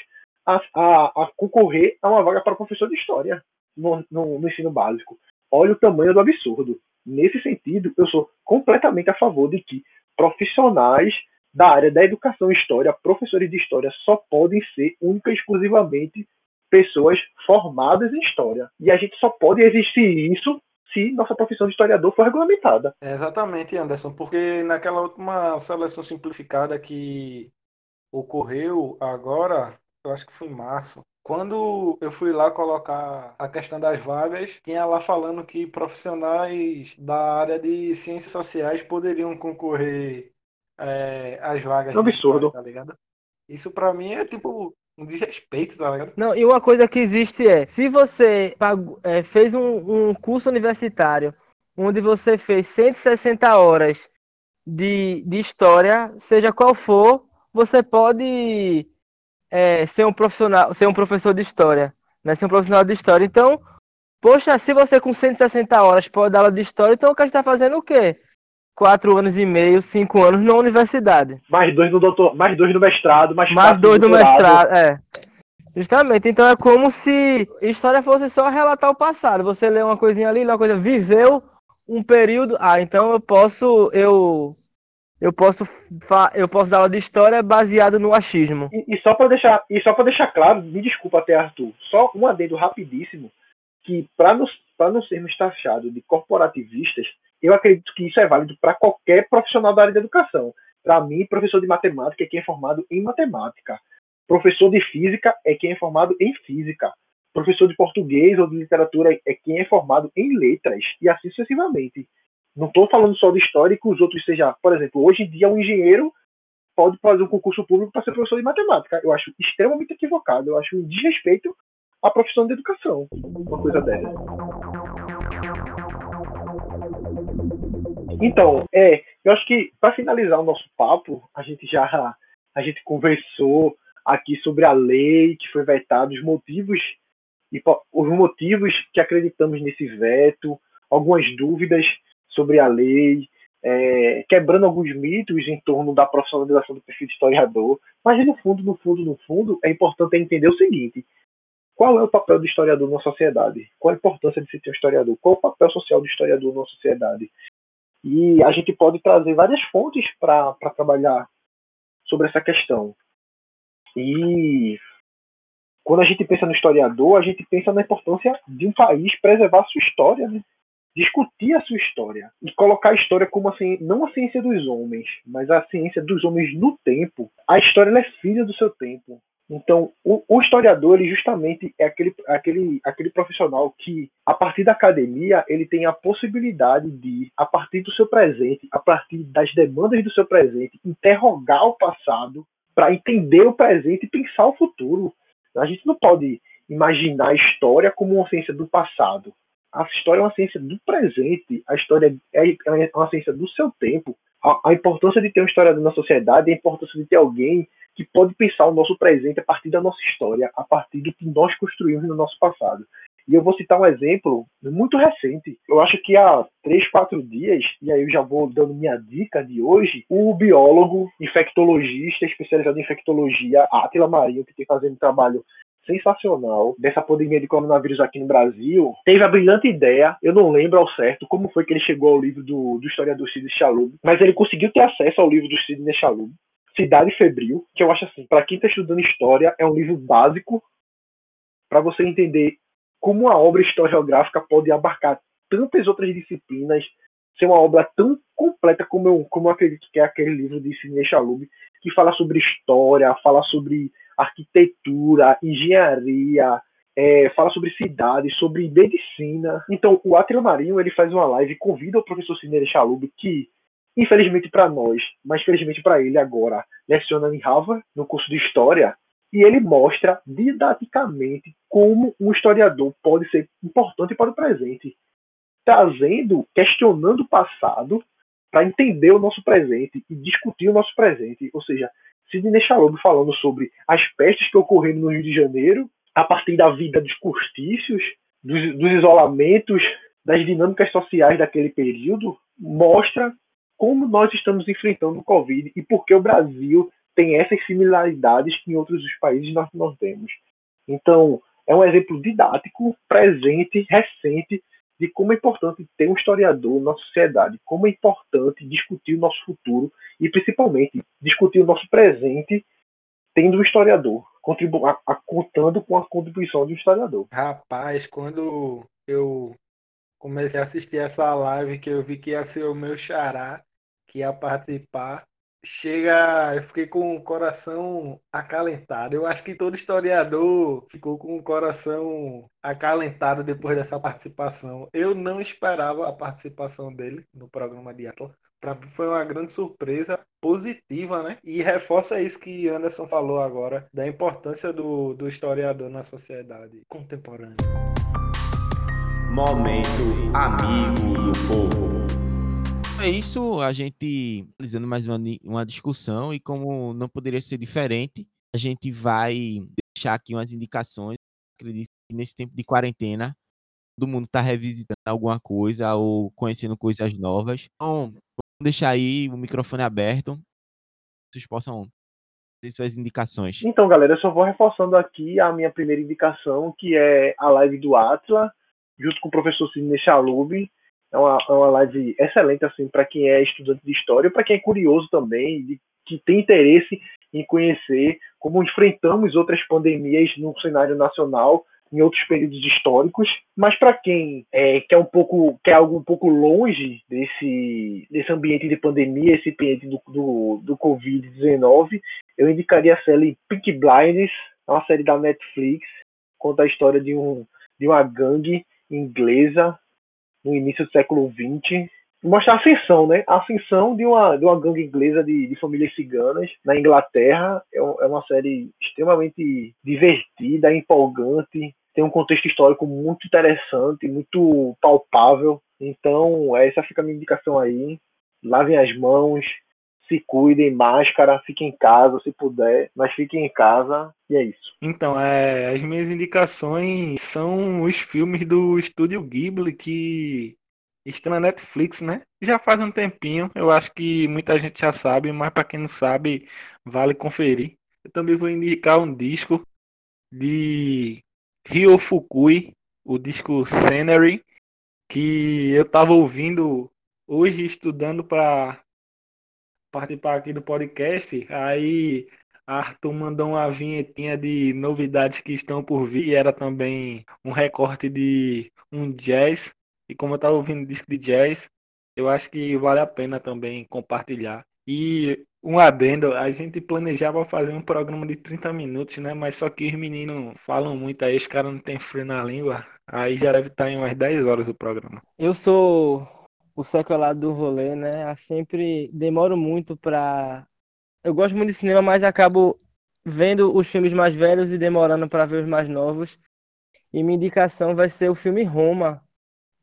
a, a, a concorrer a uma vaga para professor de história no, no, no ensino básico. Olha o tamanho do absurdo. Nesse sentido, eu sou completamente a favor de que profissionais da área da educação e história, professores de história, só podem ser única e exclusivamente pessoas formadas em história. E a gente só pode existir isso se nossa profissão de historiador for regulamentada. É exatamente, Anderson, porque naquela última seleção simplificada que ocorreu agora, eu acho que foi em março, quando eu fui lá colocar a questão das vagas, tinha lá falando que profissionais da área de ciências sociais poderiam concorrer é, às vagas. É um absurdo. Tá ligado? Isso para mim é tipo um desrespeito, tá ligado? Não, e uma coisa que existe é, se você pagou, é, fez um, um curso universitário onde você fez 160 horas de, de história, seja qual for você pode é, ser um profissional, ser um professor de história, né? Ser um profissional de história. Então, poxa, se você com 160 horas pode dar aula de história, então o cara está fazendo o quê? Quatro anos e meio, cinco anos na universidade. Mais dois no doutor, mais dois no mestrado, mais, mais dois no mestrado, é. Justamente, então é como se história fosse só relatar o passado. Você lê uma coisinha ali, lê uma coisa, viveu um período. Ah, então eu posso, eu eu posso eu posso dar aula de história baseado no achismo. E, e só para deixar e só para deixar claro, me desculpa até Arthur, só um adendo rapidíssimo que para nos para não sermos taxados de corporativistas, eu acredito que isso é válido para qualquer profissional da área da educação. Para mim, professor de matemática é quem é formado em matemática. Professor de física é quem é formado em física. Professor de português ou de literatura é quem é formado em letras e assim sucessivamente. Não estou falando só de história que os outros sejam. Por exemplo, hoje em dia um engenheiro pode fazer um concurso público para ser professor de matemática. Eu acho extremamente equivocado. Eu acho um desrespeito à profissão de educação. Uma coisa dessa. Então, é, eu acho que para finalizar o nosso papo, a gente já a gente conversou aqui sobre a lei que foi vetada, os motivos e os motivos que acreditamos nesse veto, algumas dúvidas sobre a lei, é, quebrando alguns mitos em torno da profissionalização do perfil de historiador. Mas no fundo, no fundo, no fundo, é importante entender o seguinte: qual é o papel do historiador na sociedade? Qual a importância de se ter um historiador? Qual é o papel social do historiador na sociedade? E a gente pode trazer várias fontes para trabalhar sobre essa questão. E quando a gente pensa no historiador, a gente pensa na importância de um país preservar a sua história, né? Discutir a sua história e colocar a história como assim, não a ciência dos homens, mas a ciência dos homens no tempo. A história é filha do seu tempo. Então, o, o, historiador, ele justamente é aquele, aquele, aquele profissional que, a partir da academia, ele tem a possibilidade de, a partir do seu presente, a partir das demandas do seu presente, interrogar o passado para entender o presente e pensar o futuro. A gente não pode imaginar a história como uma ciência do passado a história é uma ciência do presente, a história é, é uma ciência do seu tempo. A, a importância de ter um historiador na sociedade, a importância de ter alguém que pode pensar o nosso presente a partir da nossa história, a partir do que nós construímos no nosso passado. E eu vou citar um exemplo muito recente. Eu acho que há três, quatro dias, e aí eu já vou dando minha dica de hoje, o biólogo, infectologista, especializado em infectologia, Atila Marinho, que tem fazendo um trabalho sensacional dessa pandemia de coronavírus aqui no Brasil, teve a brilhante ideia, eu não lembro ao certo como foi que ele chegou ao livro do, do historiador Sidney Chalub, mas ele conseguiu ter acesso ao livro do Sidney Chalub, Cidade Febril, que eu acho assim, para quem está estudando história, é um livro básico para você entender como a obra historiográfica pode abarcar tantas outras disciplinas, ser uma obra tão completa como eu, como eu acredito que é aquele livro de Sidney Chalub, que fala sobre história, fala sobre arquitetura, engenharia, é, fala sobre cidades, sobre medicina. Então, o Atila Marinho ele faz uma live convida o professor Sidney Chalub, que, infelizmente para nós, mas felizmente para ele agora, leciona em Harvard, no curso de História, e ele mostra didaticamente como um historiador pode ser importante para o presente, trazendo, questionando o passado para entender o nosso presente e discutir o nosso presente. Ou seja, Sidney Chaloub falando sobre as pestes que ocorreram no Rio de Janeiro, a partir da vida dos cortícios, dos, dos isolamentos, das dinâmicas sociais daquele período, mostra como nós estamos enfrentando o Covid e por que o Brasil tem essas similaridades que em outros países nós não temos. Então, é um exemplo didático, presente, recente, de como é importante ter um historiador na sociedade, como é importante discutir o nosso futuro e, principalmente, discutir o nosso presente tendo um historiador, contando com a contribuição de um historiador. Rapaz, quando eu comecei a assistir essa live, que eu vi que ia ser o meu xará, que ia participar, chega, eu fiquei com o coração acalentado. Eu acho que todo historiador ficou com o coração acalentado depois dessa participação. Eu não esperava a participação dele no programa de Atlas. Para mim foi uma grande surpresa positiva, né? E reforça isso que Anderson falou agora, da importância do, do historiador na sociedade contemporânea. Momento amigo do povo. É isso, a gente realizando mais uma, uma discussão e como não poderia ser diferente, a gente vai deixar aqui umas indicações. Acredito que nesse tempo de quarentena, todo mundo está revisitando alguma coisa ou conhecendo coisas novas. Então, vamos deixar aí o microfone aberto. Vocês possam ter suas indicações. Então, galera, eu só vou reforçando aqui a minha primeira indicação, que é a live do Atla, junto com o professor Sidney Chalub. É uma, é uma live excelente assim para quem é estudante de história, para quem é curioso também, de, que tem interesse em conhecer como enfrentamos outras pandemias no cenário nacional em outros períodos históricos, mas para quem é, quer um pouco quer algo um pouco longe desse desse ambiente de pandemia, esse ambiente do, do, do Covid-19, eu indicaria a série Pink Blinders, é uma série da Netflix, conta a história de um de uma gangue inglesa no início do século XX mostra a ascensão, né? A ascensão de uma, de uma gangue inglesa de, de famílias ciganas na Inglaterra. É, é, uma série extremamente divertida, empolgante, tem um contexto histórico muito interessante, muito palpável. Então, essa fica a minha indicação aí. Lavem as mãos, se cuidem, máscara, fiquem em casa se puder, mas fiquem em casa e é isso. Então, é, as minhas indicações são os filmes do Estúdio Ghibli que estão na Netflix, né? Já faz um tempinho, eu acho que muita gente já sabe, mas para quem não sabe, vale conferir. Eu também vou indicar um disco de Ryo Fukui, o disco Scenery, que eu estava ouvindo hoje estudando para participar aqui do podcast. Aí Arthur mandou uma vinhetinha de novidades que estão por vir. E era também um recorte de um jazz. E como eu estava ouvindo disco de jazz, eu acho que vale a pena também compartilhar. E um adendo, a gente planejava fazer um programa de 30 minutos, né? Mas só que os meninos falam muito aí, os caras não tem frio na língua. Aí já deve estar em umas 10 horas o programa. Eu sou o sequelado do rolê, né? Eu sempre demoro muito pra. Eu gosto muito de cinema, mas acabo vendo os filmes mais velhos e demorando para ver os mais novos. E minha indicação vai ser o filme Roma,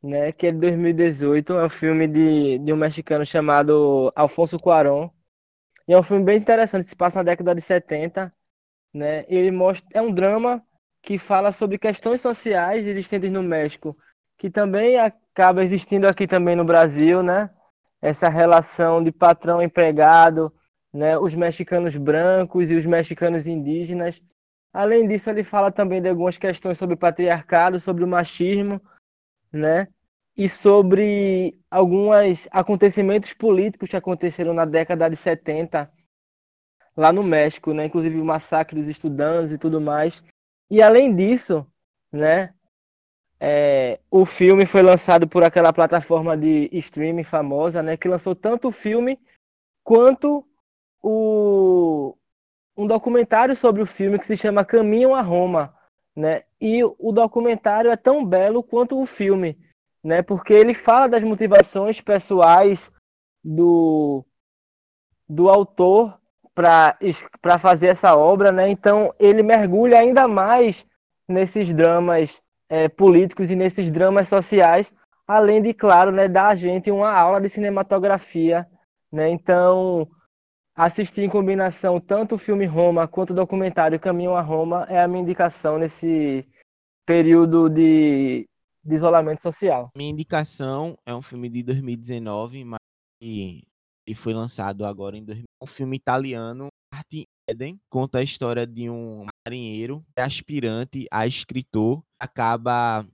né? Que é de 2018. É um filme de, de um mexicano chamado Alfonso Cuarón. E é um filme bem interessante, se passa na década de 70, né? Ele mostra. É um drama que fala sobre questões sociais existentes no México, que também acaba existindo aqui também no Brasil, né? Essa relação de patrão-empregado, né? Os mexicanos brancos e os mexicanos indígenas. Além disso, ele fala também de algumas questões sobre patriarcado, sobre o machismo, né? E sobre alguns acontecimentos políticos que aconteceram na década de 70 lá no México, né? Inclusive o massacre dos estudantes e tudo mais. E além disso, né? É, o filme foi lançado por aquela plataforma de streaming famosa, né? Que lançou tanto o filme quanto o, um documentário sobre o filme que se chama Caminho a Roma, né? E o documentário é tão belo quanto o filme, né? Porque ele fala das motivações pessoais do do autor para fazer essa obra, né? Então ele mergulha ainda mais nesses dramas é, políticos e nesses dramas sociais, além de, claro, né, dar a gente uma aula de cinematografia. Né? Então, assistir em combinação tanto o filme Roma quanto o documentário Caminho a Roma é a minha indicação nesse período de, de isolamento social. Minha indicação é um filme de 2019, mas e, e foi lançado agora em 2000. Um filme italiano, Martin Eden, conta a história de um marinheiro, é aspirante a escritor, acaba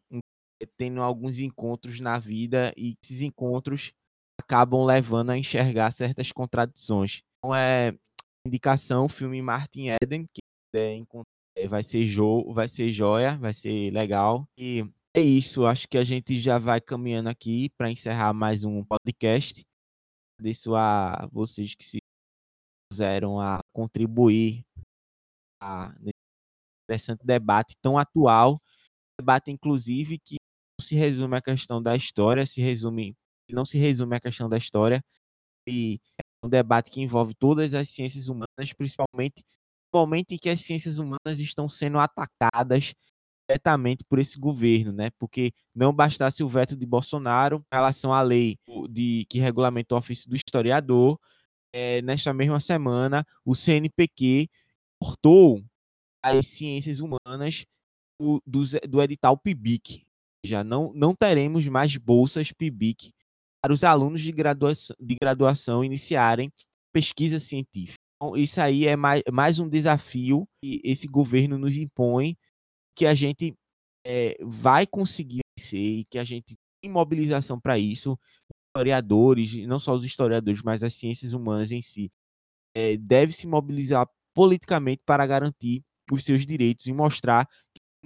tendo alguns encontros na vida e esses encontros acabam levando a enxergar certas contradições. Então é indicação o filme Martin Eden, que é, vai ser jo, vai ser joia, vai ser legal. E é isso, acho que a gente já vai caminhando aqui para encerrar mais um podcast. Agradeço a vocês que se puseram a contribuir a, nesse interessante debate tão atual, debate inclusive que não se resume à questão da história, se resume, não se resume à questão da história e é um debate que envolve todas as ciências humanas, principalmente no momento em que as ciências humanas estão sendo atacadas diretamente por esse governo, né? Porque não bastasse o veto de Bolsonaro em relação à lei de, que regulamenta o ofício do historiador, é, nesta mesma semana, o CNPq cortou as ciências humanas do, do, do edital PIBIC. Já não, não teremos mais bolsas PIBIC para os alunos de graduação, de graduação iniciarem pesquisa científica. Então, isso aí é mais, mais um desafio que esse governo nos impõe, que a gente é, vai conseguir ser e que a gente tem mobilização para isso. Historiadores, não só os historiadores, mas as ciências humanas em si, é, deve se mobilizar politicamente para garantir os seus direitos e mostrar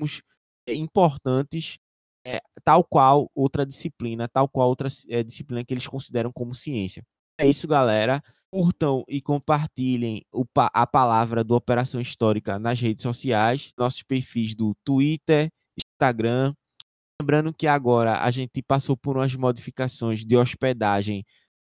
somos é, importantes, é, tal qual outra disciplina, tal qual outra é, disciplina que eles consideram como ciência. É isso, galera. Curtam e compartilhem o, a palavra do Operação Histórica nas redes sociais, nossos perfis do Twitter, Instagram. Lembrando que agora a gente passou por umas modificações de hospedagem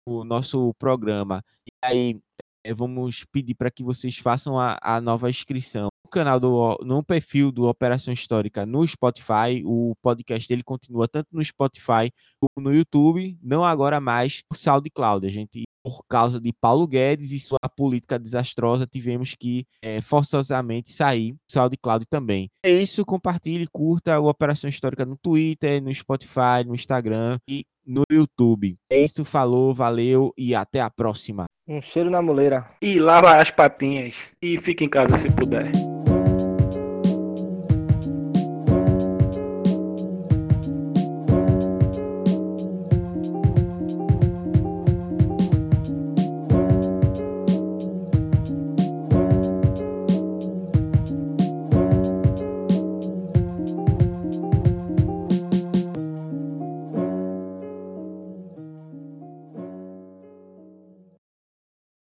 no nosso programa. E aí é, vamos pedir para que vocês façam a, a nova inscrição canal do no perfil do Operação Histórica no Spotify. O podcast dele continua tanto no Spotify como no YouTube, não agora mais o SoundCloud. A gente por causa de Paulo Guedes e sua política desastrosa, tivemos que é, forçosamente sair do SoundCloud também. É isso, compartilhe, curta o Operação Histórica no Twitter, no Spotify, no Instagram e no YouTube. É isso, falou, valeu e até a próxima. Um cheiro na moleira. E lava as patinhas. E fique em casa se puder.